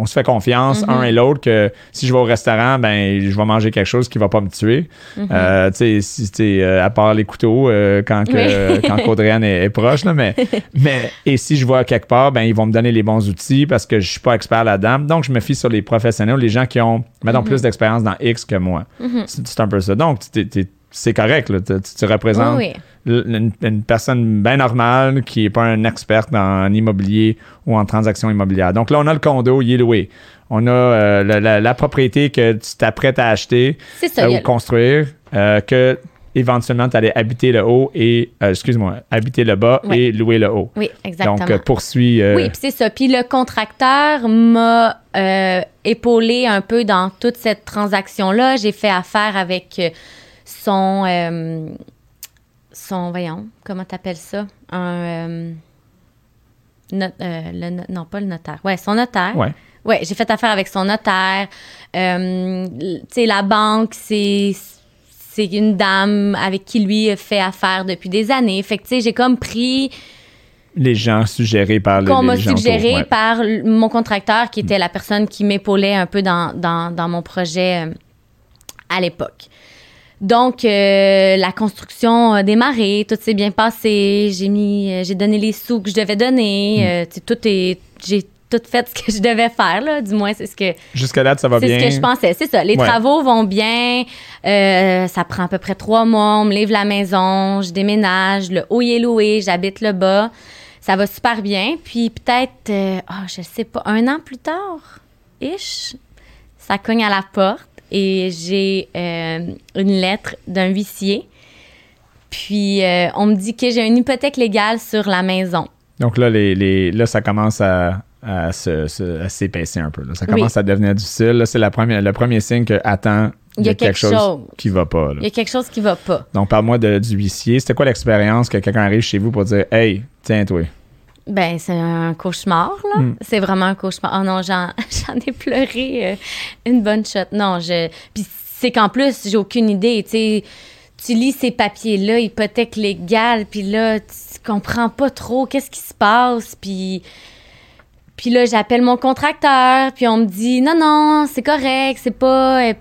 on se fait confiance Mhm. un et l'autre que si je vais au restaurant, ben je vais manger quelque chose qui va pas me tuer. Euh, tu sais, si, tu euh, à part les couteaux euh, quand, que, quand est, est proche, là, mais, mais et si je vais à quelque part, ben ils vont me donner les bons outils parce que je suis pas expert là-dedans. Donc je me fie sur les professionnels, les gens qui ont, mettons, Mhm. plus d'expérience dans X que moi. Mhm. C'est un peu ça. Donc t'es- c'est correct, là. Tu, tu représentes Oui, une, une personne bien normale qui n'est pas un expert en immobilier ou en transactions immobilières. Donc là, on a le condo, il est loué. On a euh, la, la- la propriété que tu t'apprêtes à acheter ça. euh, ou construire, euh, que éventuellement tu allais habiter le haut et, excuse-moi, habiter le bas et louer le haut. Oui, exactement. Donc, poursuis. Oui, puis c'est ça. Puis le contracteur m'a épaulé un peu dans toute cette transaction-là. J'ai fait affaire avec son, euh, son, voyons, comment t'appelles ça? Un, euh, not- euh, le non, pas le notaire. Ouais, son notaire. Ouais. Ouais, j'ai fait affaire avec son notaire. Tu sais, la banque, c'est c'est une dame avec qui lui fait affaire depuis des années. Fait que, tu sais, j'ai comme pris les gens suggérés par le, qu'on m'a autour, suggéré ouais. par mon contracteur, qui était la personne qui m'épaulait un peu dans, dans, dans mon projet à l'époque. Donc, euh, la construction a démarré, tout s'est bien passé. J'ai mis, euh, j'ai donné les sous que je devais donner. Euh, sais, tout est, j'ai tout fait ce que je devais faire là. Du moins, c'est ce que Jusqu'à date, ça va c'est bien. ce que je pensais. C'est ça. Les Ouais. travaux vont bien. Euh, ça prend à peu près trois mois. On me livre la maison. Je déménage. Le haut est loué. J'habite le bas. Ça va super bien. Puis peut-être, euh, ah, je sais pas, un an plus tard, ish, ça cogne à la porte et j'ai euh, une lettre d'un huissier. Puis euh, on me dit que j'ai une hypothèque légale sur la maison. Donc là, les, les- là ça commence à, à se- se- à s'épaisser un peu. là. Ça Oui. commence à devenir difficile. Là, c'est la première, le premier signe que, attends, Il y a quelque chose. qui va pas. là. Il y a quelque chose qui va pas. Donc, parle-moi du huissier. C'était quoi l'expérience que quelqu'un arrive chez vous pour dire Hey, tiens, toi. Ben, c'est un cauchemar, là. Mm. C'est vraiment un cauchemar. Oh non, j'en, j'en ai pleuré euh, une bonne shot. Non, je. Puis c'est qu'en plus, j'ai aucune idée. Tu sais, tu lis ces papiers-là, hypothèque légale, puis là, tu comprends pas trop qu'est-ce qui se passe, puis. Puis là, j'appelle mon contracteur, puis on me dit non, non, c'est correct, c'est pas.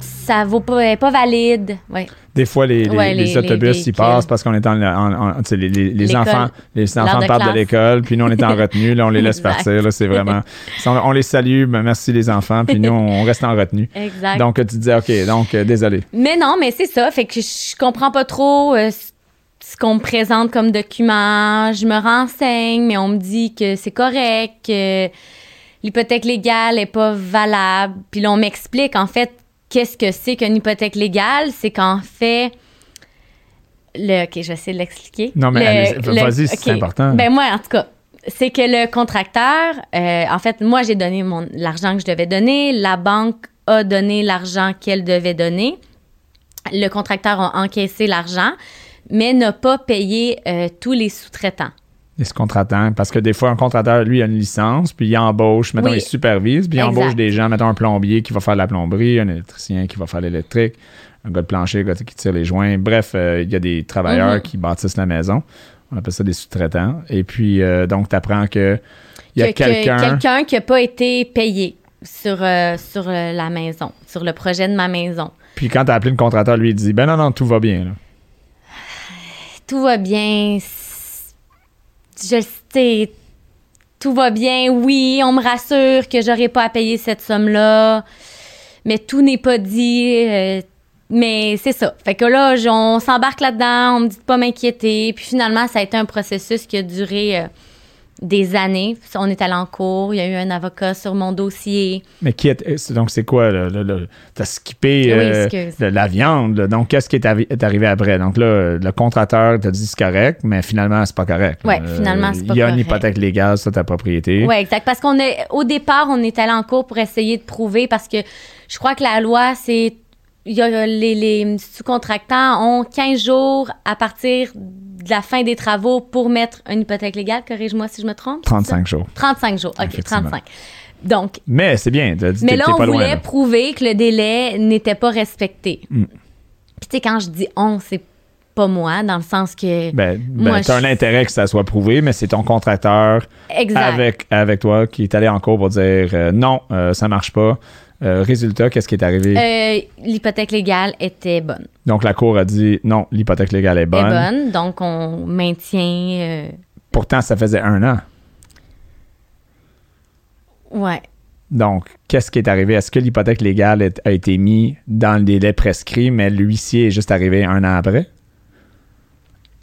Ça vaut pas, pas valide. Ouais. Des fois, les, les- Ouais, les les- autobus, les ils passent parce qu'on est en. en- en- les, les- les L'école. enfants, les enfants de partent de l'école, puis nous, on est en retenue. Là, on les laisse partir. Là, c'est vraiment. On, les salue. ben, merci, les enfants. Puis nous, on reste en retenue. Exact. Donc, tu disais OK, donc, euh, désolé. Mais non, mais c'est ça. Fait que je comprends pas trop euh, ce- ce qu'on me présente comme document. Je me renseigne, mais on me dit que c'est correct, que l'hypothèque légale est pas valable. Puis là, on m'explique, en fait, qu'est-ce que c'est qu'une hypothèque légale? C'est qu'en fait... Le, OK, je vais essayer de l'expliquer. Non, mais Le- vas-y, c'est important. Ben moi, en tout cas, c'est que le contracteur, euh, en fait, moi, j'ai donné mon l'argent que je devais donner. La banque a donné l'argent qu'elle devait donner. Le contracteur a encaissé l'argent, mais n'a pas payé euh, tous les sous-traitants. Les contratants. Parce que des fois, un contracteur, lui, a une licence, puis il embauche, mettons, Oui. il supervise, puis il Exact. embauche des gens, mettons, un plombier qui va faire de la plomberie, un électricien qui va faire l'électrique, un gars de plancher un gars qui tire les joints. Bref, euh, il y a des travailleurs Mhm. qui bâtissent la maison. On appelle ça des sous-traitants. Et puis, euh, donc, tu apprends que il y a Que- que quelqu'un. quelqu'un qui n'a pas été payé sur, euh, sur la maison, sur le projet de ma maison. Puis quand tu as appelé le contracteur, lui, il dit Ben non, non, tout va bien. là. tout va bien. Je sais, tout va bien. Oui, on me rassure que j'aurai pas à payer cette somme-là, mais tout n'est pas dit. euh, mais c'est ça. Fait que là, on s'embarque là-dedans, on me dit de pas m'inquiéter. Puis finalement, ça a été un processus qui a duré euh, des années. On est allé en cours, il y a eu un avocat sur mon dossier. Mais qui est. Donc, c'est quoi, là, là? T'as skippé Oui, euh, de la viande. là? Donc, qu'est-ce qui est, arri- est arrivé après? Donc, là, le contracteur t'a dit c'est correct, mais finalement, c'est pas correct. Ouais, finalement, c'est pas Il y a une correct. hypothèque légale sur ta propriété. Oui, exact. Parce qu'on est au départ, on est allé en cours pour essayer de prouver parce que je crois que la loi, c'est. les, les sous-contractants ont 15 jours à partir de la fin des travaux pour mettre une hypothèque légale. Corrige-moi si je me trompe. c'est ça? 35 jours. 35 jours. OK, Effectivement. 35. Donc, Mais c'est bien. T'as dit mais là, on pas loin. voulait là. prouver que le délai n'était pas respecté. Mm. Puis, tu sais, quand je dis on, c'est pas moi, dans le sens que. Ben, ben Moi, tu as un intérêt que ça soit prouvé, mais c'est ton contracteur Exact. avec, avec toi qui est allé en cours pour dire euh, non, euh, ça marche pas. Euh, résultat, qu'est-ce qui est arrivé? Euh, L'hypothèque légale était bonne. Donc, la cour a dit non, l'hypothèque légale est bonne. Est bonne, donc on maintient. euh, Pourtant, ça faisait un an. ouais. Donc, qu'est-ce qui est arrivé? Est-ce que l'hypothèque légale a été mise dans le délai prescrit, mais l'huissier est juste arrivé un an après?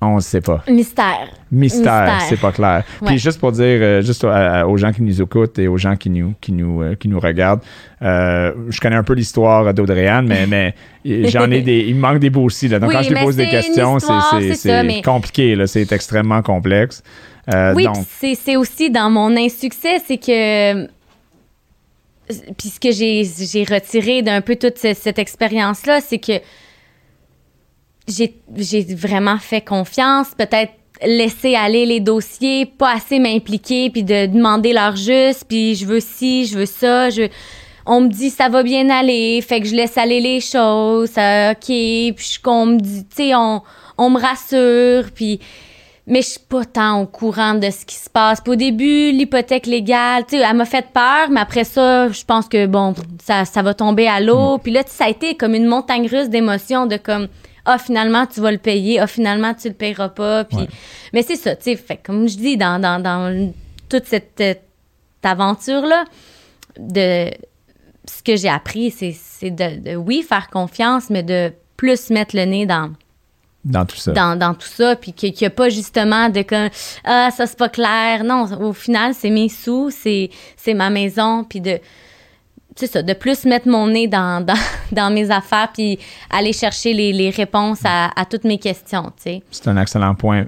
On ne sait pas. Mystère. Mystère, Mystère. c'est pas clair. Ouais. Puis juste pour dire, euh, juste à- à- aux gens qui nous écoutent et aux gens qui nous, qui nous, euh, qui nous regardent, euh, je connais un peu l'histoire d'Audrey-Anne, mais, mais j'en ai des, il me manque des bouts aussi. Là. Donc Oui, quand je lui pose des questions, c'est, histoire, c'est, c'est ça, c'est mais- compliqué, là. c'est extrêmement complexe. Euh, oui, donc, c'est c'est aussi dans mon insuccès, c'est que. Puis ce que j'ai j'ai retiré d'un peu toute ce- cette expérience-là, c'est que j'ai j'ai vraiment fait confiance, peut-être laisser aller les dossiers, pas assez m'impliquer, puis de demander leur juste, puis je veux ci, je veux ça, je... On me dit ça va bien aller, fait que je laisse aller les choses, ça, ok, puis qu'on me dit, tu sais, on, on me rassure, puis mais je suis pas tant au courant de ce qui se passe. Puis au début, l'hypothèque légale, tu sais, elle m'a fait peur, mais après ça, je pense que bon, ça, ça va tomber à l'eau. Puis là, ça a été comme une montagne russe d'émotions de comme ah finalement tu vas le payer, ah finalement tu le payeras pas. Puis Ouais. mais c'est ça, tu sais, fait comme je dis dans dans, dans toute cette, euh, aventure là de ce que j'ai appris, c'est de, de oui faire confiance, mais de plus mettre le nez dans dans tout ça. dans, dans tout ça, puis qu'il n'y a pas justement de comme ah ça c'est pas clair. Non, au final c'est mes sous, c'est c'est ma maison, puis de c'est ça, de plus mettre mon nez dans, dans, dans mes affaires, puis aller chercher les, les réponses à, à toutes mes questions, tu sais. C'est un excellent point.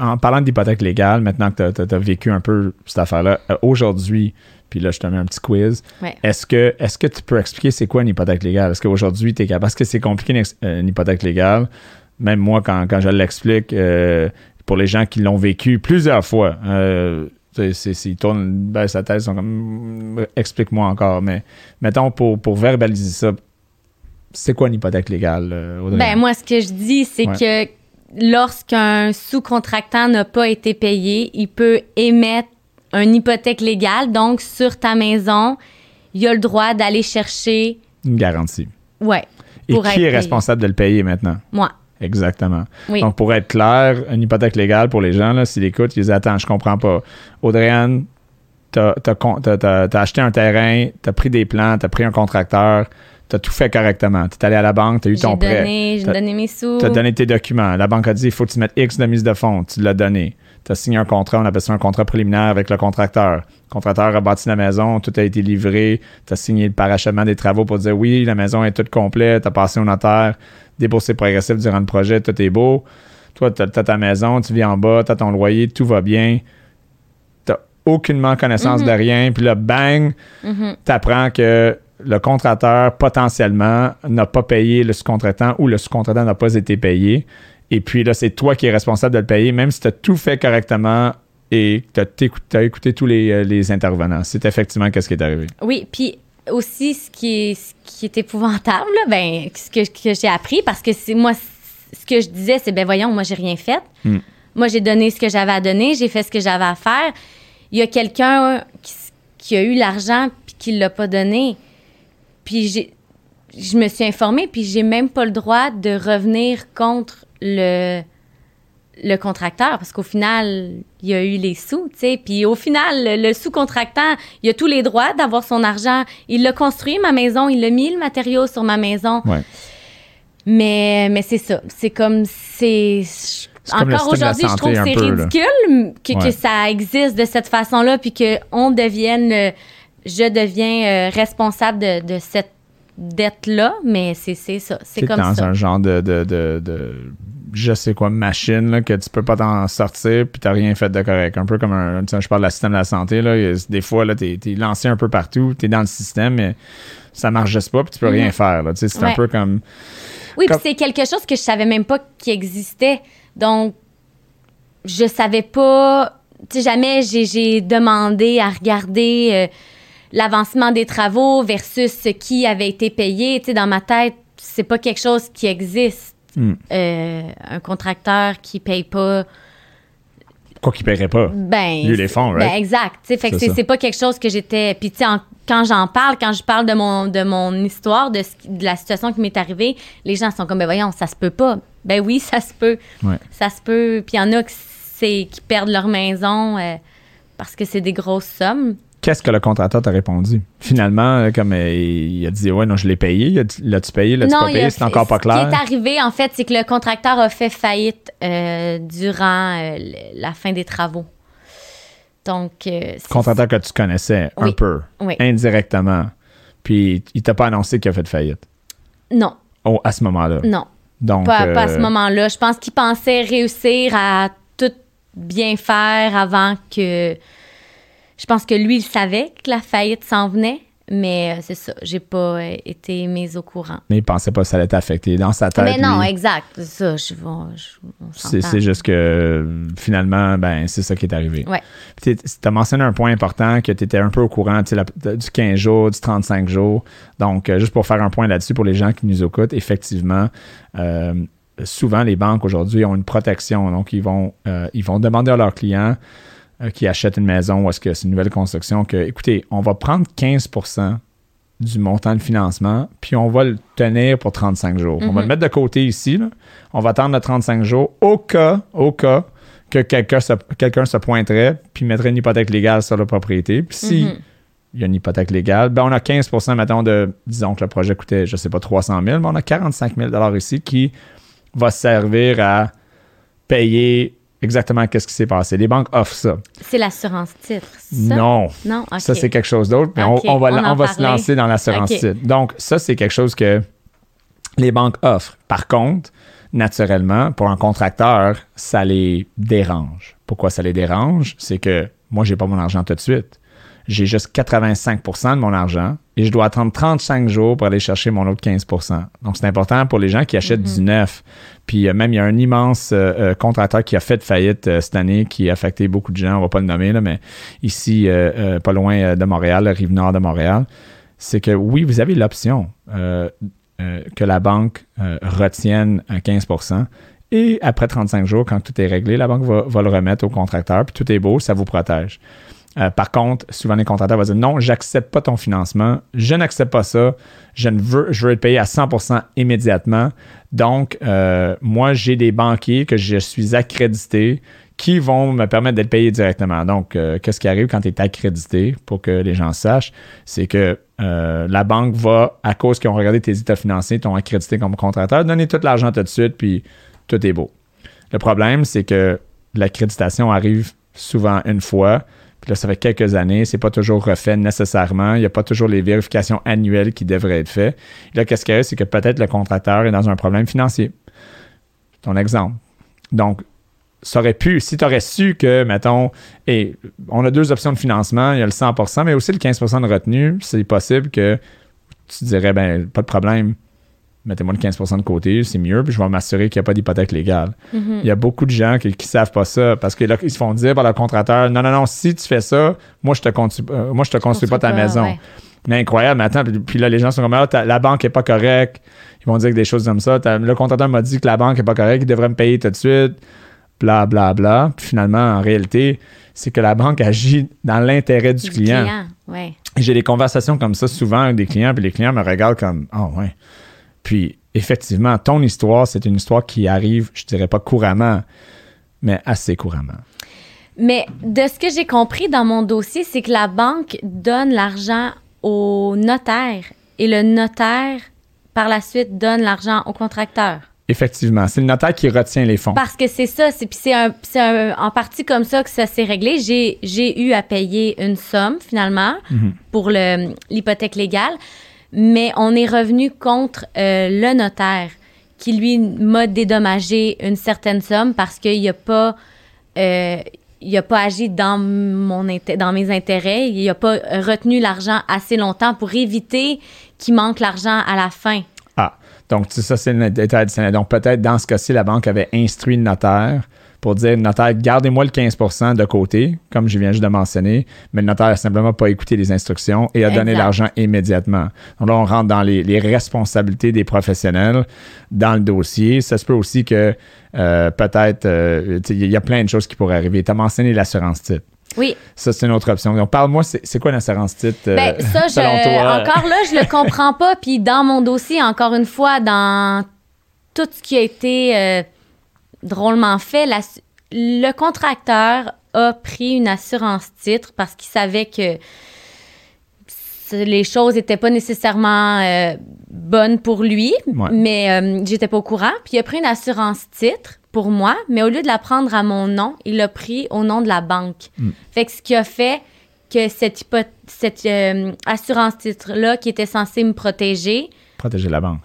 En parlant d'hypothèque légale, maintenant que tu as, vécu un peu cette affaire-là, euh, aujourd'hui, puis là, je te mets un petit quiz. Ouais. Est-ce que, est que tu peux expliquer c'est quoi une hypothèque légale? Est-ce qu'aujourd'hui, tu es capable? Parce que c'est compliqué une, euh, une hypothèque légale. Même moi, quand, quand je l'explique, euh, pour les gens qui l'ont vécu plusieurs fois, euh, s'ils tournent, la tête, ils sont comme, mm, explique-moi encore. Mais mettons, pour, pour verbaliser ça, c'est quoi une hypothèque légale, euh, Audrey? Ben, moi, ce que je dis, c'est Ouais. que lorsqu'un sous-contractant n'a pas été payé, il peut émettre une hypothèque légale. Donc, sur ta maison, il a le droit d'aller chercher. Une garantie. Ouais. Et qui est responsable de le payer maintenant? Moi. Exactement. Oui. Donc, pour être clair, une hypothèque légale pour les gens, là, s'ils écoutent, ils disent Attends, je comprends pas. Audrey-Anne, t'as t'as t'as- t'as- acheté un terrain, t'as pris des plans, t'as pris un contracteur, t'as tout fait correctement. T'es allé à la banque, t'as eu J'ai ton prêt. donné, j'ai T'as- donné mes sous. T'as donné tes documents. La banque a dit il faut que tu mettes X de mise de fonds. Tu l'as donné. Tu as signé un contrat, on appelle ça un contrat préliminaire avec le contracteur. Le contracteur a bâti la maison, tout a été livré. Tu as signé le parachèvement des travaux pour dire oui, la maison est toute complète. Tu as passé au notaire, déboursé progressif durant le projet, tout est beau. Toi, tu as, ta maison, tu vis en bas, tu as ton loyer, tout va bien. Tu aucunement connaissance de rien. Puis là, bang, Mhm. tu apprends que le contracteur, potentiellement, n'a pas payé le sous-contractant ou le sous-contractant n'a pas été payé. Et puis là, c'est toi qui es responsable de le payer, même si tu as tout fait correctement et que tu as, écouté tous les, euh, les intervenants. C'est effectivement qu'est-ce qui est arrivé. Oui, puis aussi, ce qui est, ce qui est épouvantable, là, ben, ce que, que j'ai appris, parce que c'est moi, ce que je disais, c'est ben voyons, moi, j'ai rien fait. Mm. Moi, j'ai donné ce que j'avais à donner, j'ai fait ce que j'avais à faire. Il y a quelqu'un qui, a eu l'argent puis qui l'a pas donné. Puis j'ai, je me suis informée, puis j'ai même pas le droit de revenir contre le le contracteur parce qu'au final il y a eu les sous tu sais. Puis au final le, le sous-contractant il a tous les droits d'avoir son argent. Il l'a construit ma maison. Il a mis le matériau sur ma maison. Ouais. mais mais c'est ça. C'est comme c'est encore aujourd'hui je trouve que c'est ridicule que, ça existe de cette façon-là puis que on devienne euh, je deviens euh, responsable de, de cette dette-là. Mais c'est c'est ça. C'est comme dans ça. un genre de, de, de, de- je sais quoi, machine, là, que tu peux pas t'en sortir puis t'as rien fait de correct. Un peu comme un, tu sais, je parle de système de la santé, là. a- Des fois, là, t'es, t'es lancé un peu partout, t'es dans le système, mais ça marche juste pas puis tu peux rien faire, là. Tu sais, c'est un peu comme, Oui, puis c'est quelque chose que je savais même pas qui existait. Donc, je savais pas. Tu sais, jamais j'ai, j'ai demandé à regarder euh, l'avancement des travaux versus ce qui avait été payé. Tu sais, dans ma tête, c'est pas quelque chose qui existe. Hmm. Euh, un contracteur qui paye pas, Quoi qu'il paierait pas? ben. Lui, les fonds, ben, exact. Que C'est pas quelque chose que j'étais. Puis, tu sais, quand j'en parle, quand je parle de mon, de mon histoire, de, ce qui- de la situation qui m'est arrivée, les gens sont comme, ben voyons, ça se peut pas. Ben oui, ça se peut. Ouais. Ça se peut. Puis, il y en a qui, c'est- qui perdent leur maison euh, parce que c'est des grosses sommes. Qu'est-ce que le contracteur t'a répondu? Finalement, euh, comme euh, il a dit, ouais, non, je l'ai payé. L'as-tu payé? L'as-tu pas payé? C'est encore pas Ce qui clair. est arrivé, en fait, c'est que le contracteur a fait faillite euh, durant euh, la fin des travaux. Donc, euh, Contracteur que tu connaissais un peu, Oui. indirectement. Puis il t'a pas annoncé qu'il a fait faillite? Non, Oh, à ce moment-là. non. Donc, Pas, pas à ce moment-là. Je pense qu'il pensait réussir à tout bien faire avant que. Je pense que lui, il savait que la faillite s'en venait, mais euh, c'est ça. J'ai pas euh, été mise au courant. Mais il pensait pas que ça allait t'affecter. Dans sa tête, mais non, lui, exact. c'est Ça, je, c'est juste que finalement, ben, c'est ça qui est arrivé. Ouais. Tu as mentionné un point important que tu étais un peu au courant la- du 15 jours, du 35 jours. Donc, euh, juste pour faire un point là-dessus pour les gens qui nous écoutent, effectivement, euh, souvent les banques aujourd'hui ont une protection. Donc, ils vont, euh, ils vont demander à leurs clients qui achètent une maison ou est-ce que c'est une nouvelle construction que, écoutez, on va prendre 15% du montant de financement, puis on va le tenir pour 35 jours. On va le mettre de côté ici. là. On va attendre le 35 jours au cas, au cas que quelqu'un se, quelqu'un se pointerait puis mettrait une hypothèque légale sur la propriété. Puis si Mhm. il y a une hypothèque légale, ben on a 15% mettons, de, disons que le projet coûtait, je sais pas, 300 000, mais on a 45 000 ici qui va servir à payer exactement qu'est-ce qui s'est passé. Les banques offrent ça. C'est l'assurance titre, ça? Non. Non. Ça, c'est quelque chose d'autre, mais on- va, on va se lancer dans l'assurance Ok. titre. Donc, ça, c'est quelque chose que les banques offrent. Par contre, naturellement, pour un contracteur, ça les dérange. Pourquoi ça les dérange? C'est que moi, j'ai pas mon argent tout de suite. J'ai juste 85% de mon argent et je dois attendre 35 jours pour aller chercher mon autre 15% Donc, c'est important pour les gens qui achètent du neuf. Puis, euh, même, il y a un immense euh, euh, contracteur qui a fait faillite euh, cette année, qui a affecté beaucoup de gens. On va pas le nommer, là, mais ici, pas loin de Montréal, la rive nord de Montréal. C'est que oui, vous avez l'option que la banque retienne un 15% et après 35 jours, quand tout est réglé, la banque va, va le remettre au contracteur, puis tout est beau, ça vous protège. Euh, par contre, souvent les contracteurs vont dire non, j'accepte pas ton financement, je n'accepte pas ça, je ne veux, je veux être payé à 100% immédiatement. Donc, euh, moi, j'ai des banquiers que je suis accrédité qui vont me permettre d'être payé directement. Donc, euh, qu'est-ce qui arrive quand tu es accrédité, pour que les gens sachent, c'est que la banque va, à cause qu'ils ont regardé tes états financiers, t'ont accrédité comme contracteur, donner tout l'argent tout de suite, puis tout est beau. Le problème, c'est que l'accréditation arrive souvent une fois, là, ça fait quelques années, c'est pas toujours refait nécessairement, il n'y a pas toujours les vérifications annuelles qui devraient être faites. Là, qu'est-ce qu'il y a, c'est que peut-être le contracteur est dans un problème financier. Ton exemple. Donc, ça aurait pu, si tu aurais su que, mettons, et on a deux options de financement, il y a le 100% mais aussi le 15 de retenue, c'est possible que tu dirais, ben, pas de problème, mettez-moi le 15% de côté, c'est mieux, puis je vais m'assurer qu'il n'y a pas d'hypothèque légale. Mhm. Il y a beaucoup de gens qui ne savent pas ça parce que là, ils se font dire par le contracteur non, non, non, si tu fais ça, moi, je te construis, euh, moi, je te construis pas ta maison. ouais. Mais incroyable, mais attends, puis, puis là, les gens sont comme, ah, la banque est pas correcte. Ils vont dire des choses comme ça. Le contracteur m'a dit que la banque est pas correcte, il devrait me payer tout de suite, bla, bla, bla. Puis finalement, en réalité, c'est que la banque agit dans l'intérêt du, Du client. client, ouais. J'ai des conversations comme ça souvent avec des clients, puis les clients me regardent comme Ah ouais. Puis effectivement, ton histoire, c'est une histoire qui arrive, je dirais pas couramment, mais assez couramment. Mais de ce que j'ai compris dans mon dossier, c'est que la banque donne l'argent au notaire et le notaire, par la suite, donne l'argent au contracteur. Effectivement, c'est le notaire qui retient les fonds. Parce que c'est ça, c'est puis c'est un, c'est un- en partie comme ça que ça s'est réglé. J'ai, j'ai eu à payer une somme finalement Mhm. pour le, l'hypothèque légale, mais on est revenu contre euh, le notaire qui lui m'a dédommagé une certaine somme parce qu'il n'a pas euh, il a pas agi dans mon dans mes intérêts, il n'a pas retenu l'argent assez longtemps pour éviter qu'il manque l'argent à la fin. Ah, donc ça, c'est le détail. Donc peut-être dans ce cas-ci, la banque avait instruit le notaire pour dire, notaire, gardez-moi le 15% de côté, comme je viens juste de mentionner, mais le notaire n'a simplement pas écouté les instructions et a donné l'argent immédiatement. Donc là, on rentre dans les, les responsabilités des professionnels dans le dossier. Ça se peut aussi que euh, peut-être, euh, il y a plein de choses qui pourraient arriver. Tu as mentionné l'assurance titre. Oui. Ça, c'est une autre option. Donc, parle-moi, c'est c'est quoi une assurance titre? euh, Ben, ça, je, selon toi? encore là, je le comprends pas. Puis dans mon dossier, encore une fois, dans tout ce qui a été drôlement fait, la- le contracteur a pris une assurance titre parce qu'il savait que les choses n'étaient pas nécessairement euh, bonnes pour lui, Ouais. mais euh, j'étais pas au courant. Puis il a pris une assurance titre pour moi, mais au lieu de la prendre à mon nom, il l'a pris au nom de la banque. Mm. Fait que ce qui a fait que cette euh, assurance titre-là, qui était censée me protéger, Protéger la banque.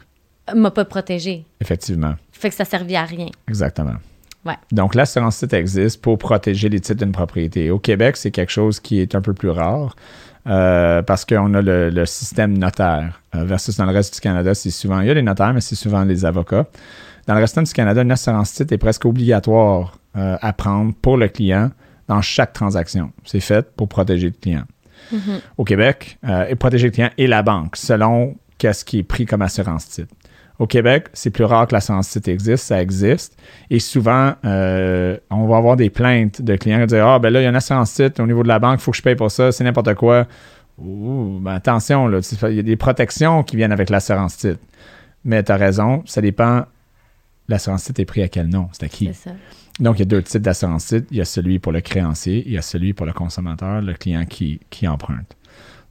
m'a pas protégée. Effectivement. Fait que ça servait à rien. Exactement. Ouais. Donc, l'assurance titre existe pour protéger les titres d'une propriété. Au Québec, c'est quelque chose qui est un peu plus rare euh, parce qu'on a le, le système notaire euh, versus dans le reste du Canada, c'est souvent, il y a les notaires, mais c'est souvent les avocats. Dans le reste du Canada, une assurance titre est presque obligatoire euh, à prendre pour le client dans chaque transaction. C'est fait pour protéger le client. Au Québec, et protéger le client et la banque selon qu'est-ce qui est pris comme assurance titre. Au Québec, c'est plus rare que l'assurance titre existe, ça existe. Et souvent, euh, on va avoir des plaintes de clients qui disent Ah, ben là, il y a une assurance titre au niveau de la banque, il faut que je paye pour ça, c'est n'importe quoi. Ouh, ben attention, là, il y a des protections qui viennent avec l'assurance titre. Mais tu as raison, ça dépend. L'assurance titre est pris à quel nom? C'est à qui? C'est ça. Donc, il y a deux types d'assurance titre. Il y a celui pour le créancier, il y a celui pour le consommateur, le client qui, qui emprunte.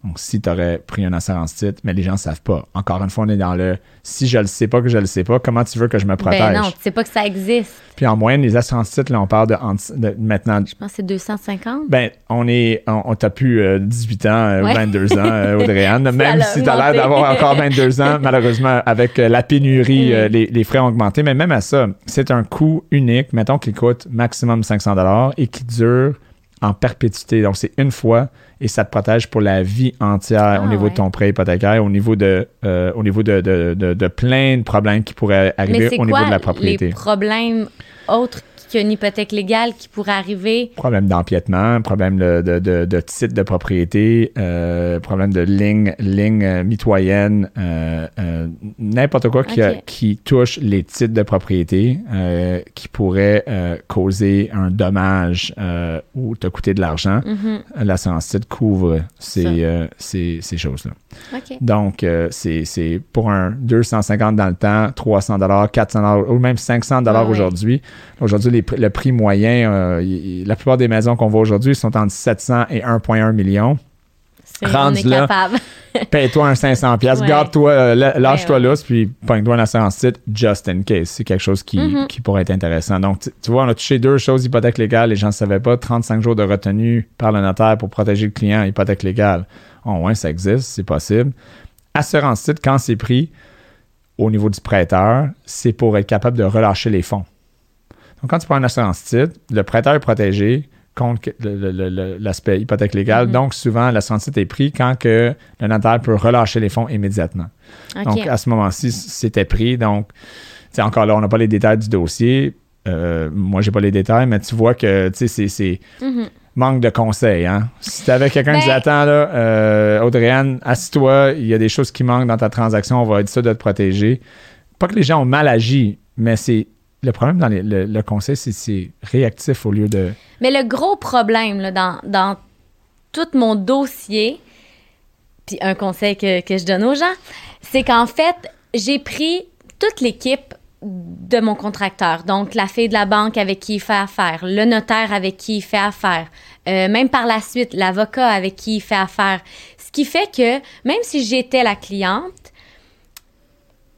Donc, si tu aurais pris une assurance titre, mais les gens ne savent pas. Encore une fois, on est dans le si je le sais pas que je le sais pas, comment tu veux que je me protège? Ben non, tu sais pas que ça existe. Puis en moyenne, les assurances titres, là, on parle de, maintenant. Je pense que c'est 250. Ben, on est, on, on t'a plus euh, 18 ans euh, ou Ouais. 22 ans, euh, Audrey-Anne. Même l'a si tu as l'air d'avoir encore 22 ans, malheureusement, avec euh, la pénurie, Mm. euh, les, les frais ont augmenté. Mais même à ça, c'est un coût unique, mettons qu'il coûte maximum 500 et qui dure en perpétuité. Donc, c'est une fois et ça te protège pour la vie entière au Ah, niveau de ton prêt hypothécaire, au niveau de, euh, au niveau de, de, de- de plein de problèmes qui pourraient arriver au niveau de la propriété. les problèmes autres qu'une hypothèque légale qui pourraient arriver? Problème d'empiètement, problème de, de, de, de titre de propriété, euh, problème de ligne, ligne euh, mitoyenne, euh, euh, n'importe quoi qui, a- qui touche les titres de propriété qui pourrait causer un dommage ou te coûter de l'argent. Mhm. L'assurance titre couvre ces, ces, ces choses-là. Donc, c'est pour un 250 dans le temps, 300 400 ou même 500 Ah ouais. aujourd'hui. Aujourd'hui, les le prix moyen, euh, y- y- la plupart des maisons qu'on voit aujourd'hui sont entre 700 et 1,1 million. C'est- On Rendu est là. capable. Paye-toi un 500 pièces, Ouais. garde-toi, euh, lâche-toi Ouais, ouais. là, puis pogne-toi une assurance titre, just in case. C'est quelque chose qui, Mhm. qui pourrait être intéressant. Donc, tu, tu vois, on a touché deux choses hypothèque légale, les gens ne savaient pas. 35 jours de retenue par le notaire pour protéger le client, hypothèque légale. Oh, ouais, ça existe, c'est possible. Assurance titre, quand c'est pris au niveau du prêteur, c'est pour être capable de relâcher les fonds. Donc, quand tu prends une assurance titre, le prêteur est protégé contre l'aspect hypothèque légale. Mhm. Donc, souvent, l'assurance titre est pris quand que le notaire peut relâcher les fonds immédiatement. Donc, à ce moment-ci, c'était pris. Donc, encore là, on n'a pas les détails du dossier. Euh, moi, j'ai pas les détails, mais tu vois que, tu sais, c'est- Mhm. manque de conseils. Hein? Si tu avais quelqu'un qui Ben- disait Attends, là, euh, Audrey-Anne, assis-toi, il y a des choses qui manquent dans ta transaction, on va être sûr de te protéger. Pas que les gens ont mal agi, mais c'est. Le problème dans le, le conseil, c'est c'est réactif au lieu de. Mais le gros problème là, dans, dans tout mon dossier, puis un conseil que, que je donne aux gens, c'est qu'en fait, j'ai pris toute l'équipe de mon contracteur. Donc, la fille de la banque avec qui il fait affaire, le notaire avec qui il fait affaire, euh, même par la suite, l'avocat avec qui il fait affaire. Ce qui fait que, même si j'étais la cliente,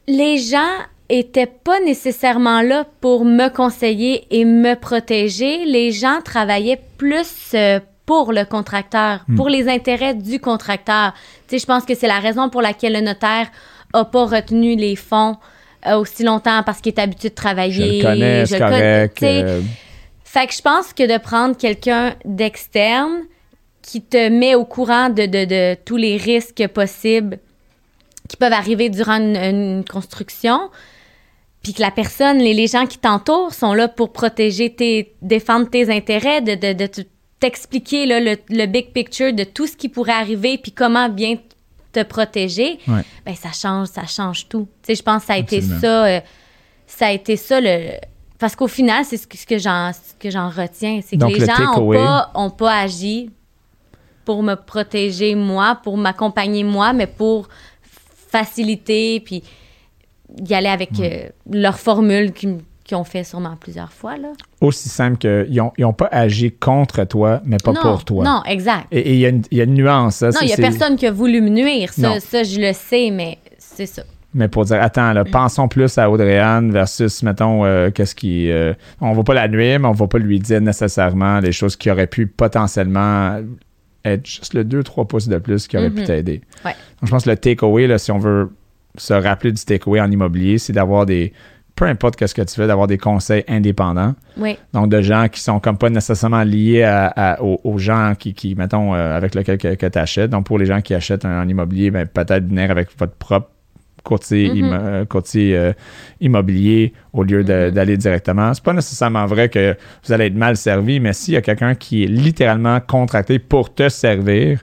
les gens étaient pas nécessairement là pour me conseiller et me protéger. Les gens travaillaient plus euh, pour le contracteur, pour les intérêts du contracteur. Tu sais, je pense que c'est la raison pour laquelle le notaire a pas retenu les fonds euh, aussi longtemps parce qu'il est habitué de Je travailler. le connais, je correct. euh, Fait que je pense que de prendre quelqu'un d'externe qui te met au courant de, de- de tous les risques possibles qui peuvent arriver durant une, une construction, puis que la personne, les, les gens qui t'entourent sont là pour protéger tes, défendre tes intérêts, de, de, de te- t'expliquer le, le big picture de tout ce qui pourrait arriver, puis comment bien te protéger, Ouais. ben ça change, ça change tout. Tu sais, je pense que ça a été ça, euh, ça a été ça le. Parce qu'au final, c'est ce que, ce que j'en ce retiens, c'est que Donc, les le gens n'ont pas, ont pas agi pour me protéger moi, pour m'accompagner moi, mais pour faciliter puis y aller avec euh, leur formule qu'ils ont fait sûrement plusieurs fois là. Aussi simple qu'ils n'ont ont pas agi contre toi, mais pas non, pour toi. Non, exact. Et il y, a une- il y a une nuance. Ça, non, il y a personne qui a voulu me nuire, ça, ça je le sais, mais c'est ça. Mais pour dire, attends, Mm. là, pensons plus à Audrey-Anne versus, mettons, euh, qu'est-ce qui. euh, on va pas la nuire, mais on va pas lui dire nécessairement les choses qui auraient pu potentiellement être juste le 2-3 pouces de plus qui auraient pu Mhm. t'aider. Ouais. Donc, je pense que le takeaway, si on veut se rappeler du takeaway en immobilier, c'est d'avoir des. Peu importe qu'est-ce que tu fais, d'avoir des conseils indépendants. Oui. Donc, de gens qui sont comme pas nécessairement liés à- à- aux, aux gens qui, qui, mettons, euh, avec lesquels que, tu achètes. Donc, pour les gens qui achètent un, en immobilier, ben, peut-être venir avec votre propre courtier, Mhm. immo- euh, courtier euh, immobilier au lieu Mhm. d'aller directement. C'est pas nécessairement vrai que vous allez être mal servi, mais s'il y a quelqu'un qui est littéralement contracté pour te servir,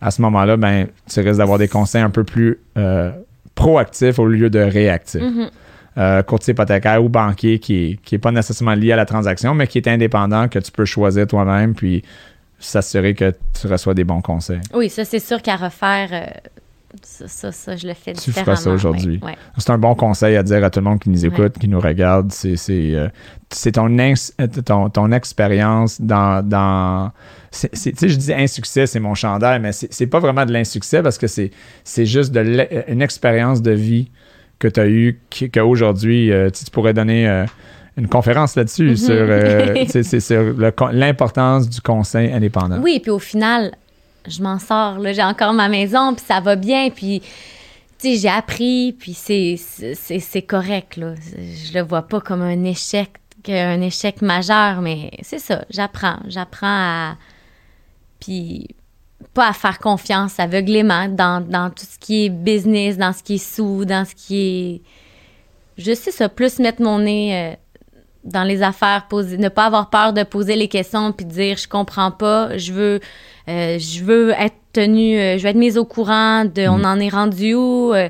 à ce moment-là, ben, tu risques d'avoir des conseils un peu plus euh, proactifs au lieu de réactifs Mhm. euh, courtier hypothécaire ou banquier qui n'est pas nécessairement lié à la transaction, mais qui est indépendant, que tu peux choisir toi-même, puis s'assurer que tu reçois des bons conseils. Oui, ça c'est sûr qu'à refaire euh, ça, ça, ça, je le fais Tu différemment. ça aujourd'hui. ouais, ouais. C'est un bon conseil à dire à tout le monde qui nous écoute, qui nous regarde. C'est euh, ton, euh, ton, ton expérience dans. dans tu sais, je dis insuccès, c'est mon chandail, mais c'est pas vraiment de l'insuccès parce que c'est juste de l'e- une expérience de vie que tu as eue, qu'aujourd'hui, euh, tu pourrais donner euh, une conférence là-dessus Mhm. sur, euh, sur l'importance du conseil indépendant. Oui, puis au final, je m'en sors. là. J'ai encore ma maison, puis ça va bien, puis tu j'ai appris, puis c'est, c'est, c'est- c'est correct. Là. Je le vois pas comme un échec, un échec majeur, mais c'est ça, j'apprends. J'apprends à. Puis pas à faire confiance aveuglément dans, dans tout ce qui est business, dans ce qui est sous, dans ce qui est. Je sais ça, plus mettre mon nez. euh, dans les affaires, poser, ne pas avoir peur de poser les questions puis de dire je comprends pas, je veux, euh, je veux être tenu, euh, je veux être mise au courant de on Mm. en est rendu où, euh,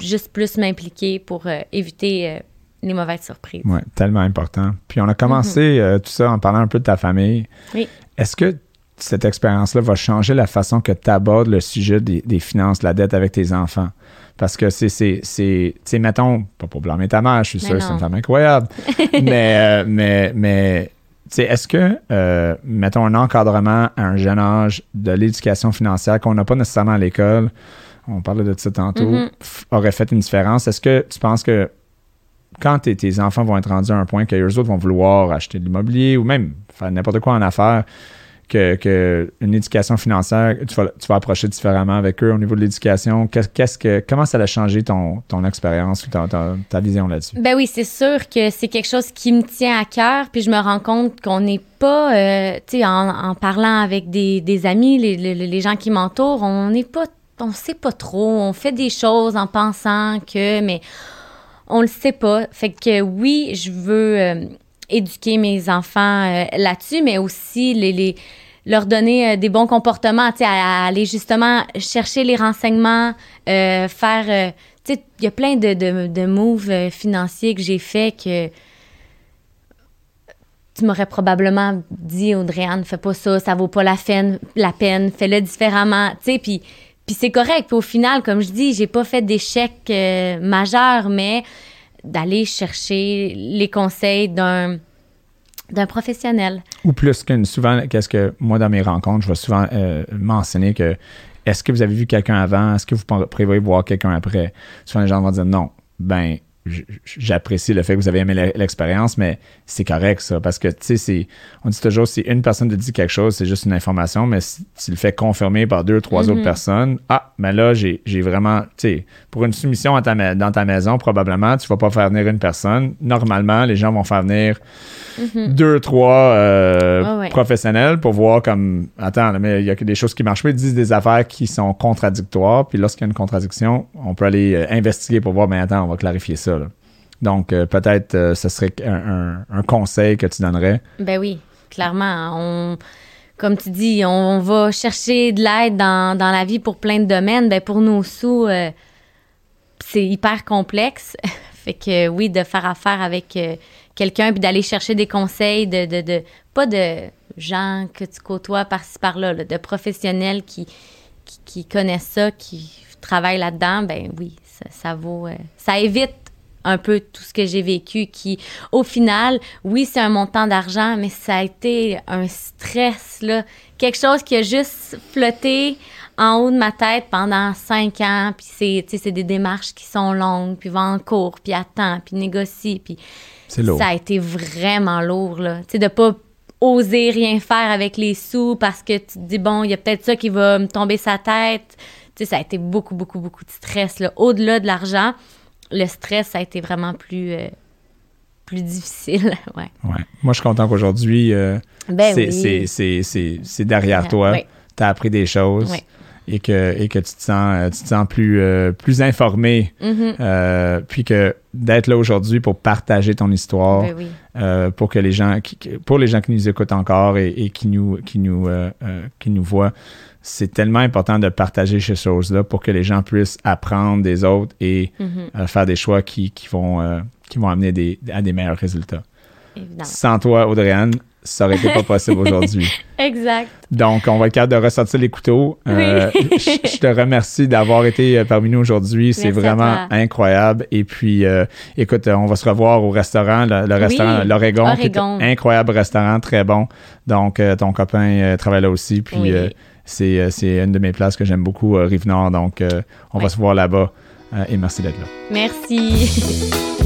juste plus m'impliquer pour euh, éviter les mauvaises surprises. Oui, tellement important. Puis on a commencé euh, tout ça en parlant un peu de ta famille. Oui. Est-ce que cette expérience-là va changer la façon que tu abordes le sujet des, des finances, de la dette avec tes enfants? Parce que c'est, c'est, c'est tu sais, mettons, pas pour blâmer ta mère, je suis Mais sûr que c'est une femme incroyable, mais, euh, mais, mais tu sais, est-ce que, euh, mettons, un encadrement à un jeune âge de l'éducation financière qu'on n'a pas nécessairement à l'école, on parlait de ça tantôt, Mhm. f- aurait fait une différence? Est-ce que tu penses que quand tes, tes enfants vont être rendus à un point qu'eux autres vont vouloir acheter de l'immobilier ou même faire n'importe quoi en affaires, que, que une éducation financière, tu vas, tu vas approcher différemment avec eux au niveau de l'éducation. Qu'est- Qu'est-ce que, comment ça a changé ton, ton expérience ou ta vision là-dessus? Ben oui, c'est sûr que c'est quelque chose qui me tient à cœur, puis je me rends compte qu'on n'est pas, euh, tu sais, en, en parlant avec des, des amis, les, les- les gens qui m'entourent, on n'est pas, on sait pas trop, on fait des choses en pensant que, mais on le sait pas. Fait que oui, je veux euh, éduquer mes enfants euh, là-dessus, mais aussi les, les- leur donner euh, des bons comportements, à, aller justement chercher les renseignements, euh, faire, il y a plein de, de, moves financiers que j'ai fait que tu m'aurais probablement dit, Audrey-Anne, fais pas ça, ça vaut pas la peine, la peine fais-le différemment, tu sais, puis puis c'est correct. Puis au final, comme je dis, j'ai pas fait d'échec euh, majeur, mais d'aller chercher les conseils d'un d'un professionnel. Ou plus qu'une, souvent, qu'est-ce que moi, dans mes rencontres, je vais souvent euh, mentionner que est-ce que vous avez vu quelqu'un avant? Est-ce que vous prévoyez voir quelqu'un après? Souvent, les gens vont dire non. Ben, j'apprécie le fait que vous avez aimé l'e- l'expérience, mais c'est correct, ça. Parce que, tu sais, on dit toujours, si une personne te dit quelque chose, c'est juste une information, mais si tu le fais confirmer par deux, trois Mhm. autres personnes, ah, mais là, j'ai vraiment, tu sais, pour une soumission ta dans ta maison, probablement, tu vas pas faire venir une personne. Normalement, les gens vont faire venir deux, trois euh, ouais. professionnels pour voir comme, attends, là, mais il y a que des choses qui marchent pas, ils disent des affaires qui sont contradictoires, puis lorsqu'il y a une contradiction, on peut aller euh, investiguer pour voir, mais attends, on va clarifier ça. Donc, euh, peut-être euh, ce serait un, conseil que tu donnerais. Ben oui, clairement. On, comme tu dis, on va chercher de l'aide dans, dans la vie pour plein de domaines. Ben pour nos sous, euh, c'est hyper complexe. fait que oui, de faire affaire avec quelqu'un puis d'aller chercher des conseils de, de, de- pas de gens que tu côtoies par-ci par-là, là, de professionnels qui, qui, connaissent ça, qui travaillent là-dedans, ben oui, ça, ça vaut. ça évite un peu tout ce que j'ai vécu qui, au final, oui, c'est un montant d'argent, mais ça a été un stress, là. Quelque chose qui a juste flotté en haut de ma tête pendant cinq ans, puis c'est, tu sais, c'est des démarches qui sont longues, puis va en cours, puis attends, puis négocie, puis C'est lourd. ça a été vraiment lourd, là. Tu sais, de pas oser rien faire avec les sous parce que tu te dis, bon, il y a peut-être ça qui va me tomber sa tête. Tu sais, ça a été beaucoup, beaucoup, beaucoup de stress, là. Au-delà de l'argent, le stress, ça a été vraiment plus, euh, plus difficile, ouais. Ouais. Moi, je suis content qu'aujourd'hui, euh, Ben c'est, oui. derrière toi. Oui. Tu as appris des choses Oui. Et, que, et que tu te sens, euh, tu te sens plus, euh, plus informé. Mhm. Euh, puis que d'être là aujourd'hui pour partager ton histoire, Ben oui. euh, pour que les gens, qui- pour les gens qui nous écoutent encore et, et qui nous, qui nous, qui nous voient, c'est tellement important de partager ces choses-là pour que les gens puissent apprendre des autres et Mhm. faire des choix qui, qui vont, qui vont amener des, à des meilleurs résultats. Évidemment. Sans toi, Audrey-Anne, ça aurait été pas possible aujourd'hui. Exact. Donc, on va être capable de ressortir les couteaux. Euh, je, je te remercie d'avoir été euh, parmi nous aujourd'hui. C'est vraiment incroyable. Et puis, euh, écoute, on va se revoir au restaurant, le, le restaurant l'Oregon, qui est Oregon. un incroyable restaurant, très bon. Donc, euh, ton copain travaille là aussi. Puis, Oui. c'est une de mes places que j'aime beaucoup, Rive-Nord. Donc, on va Oui. se voir là-bas. Et merci d'être là. Merci.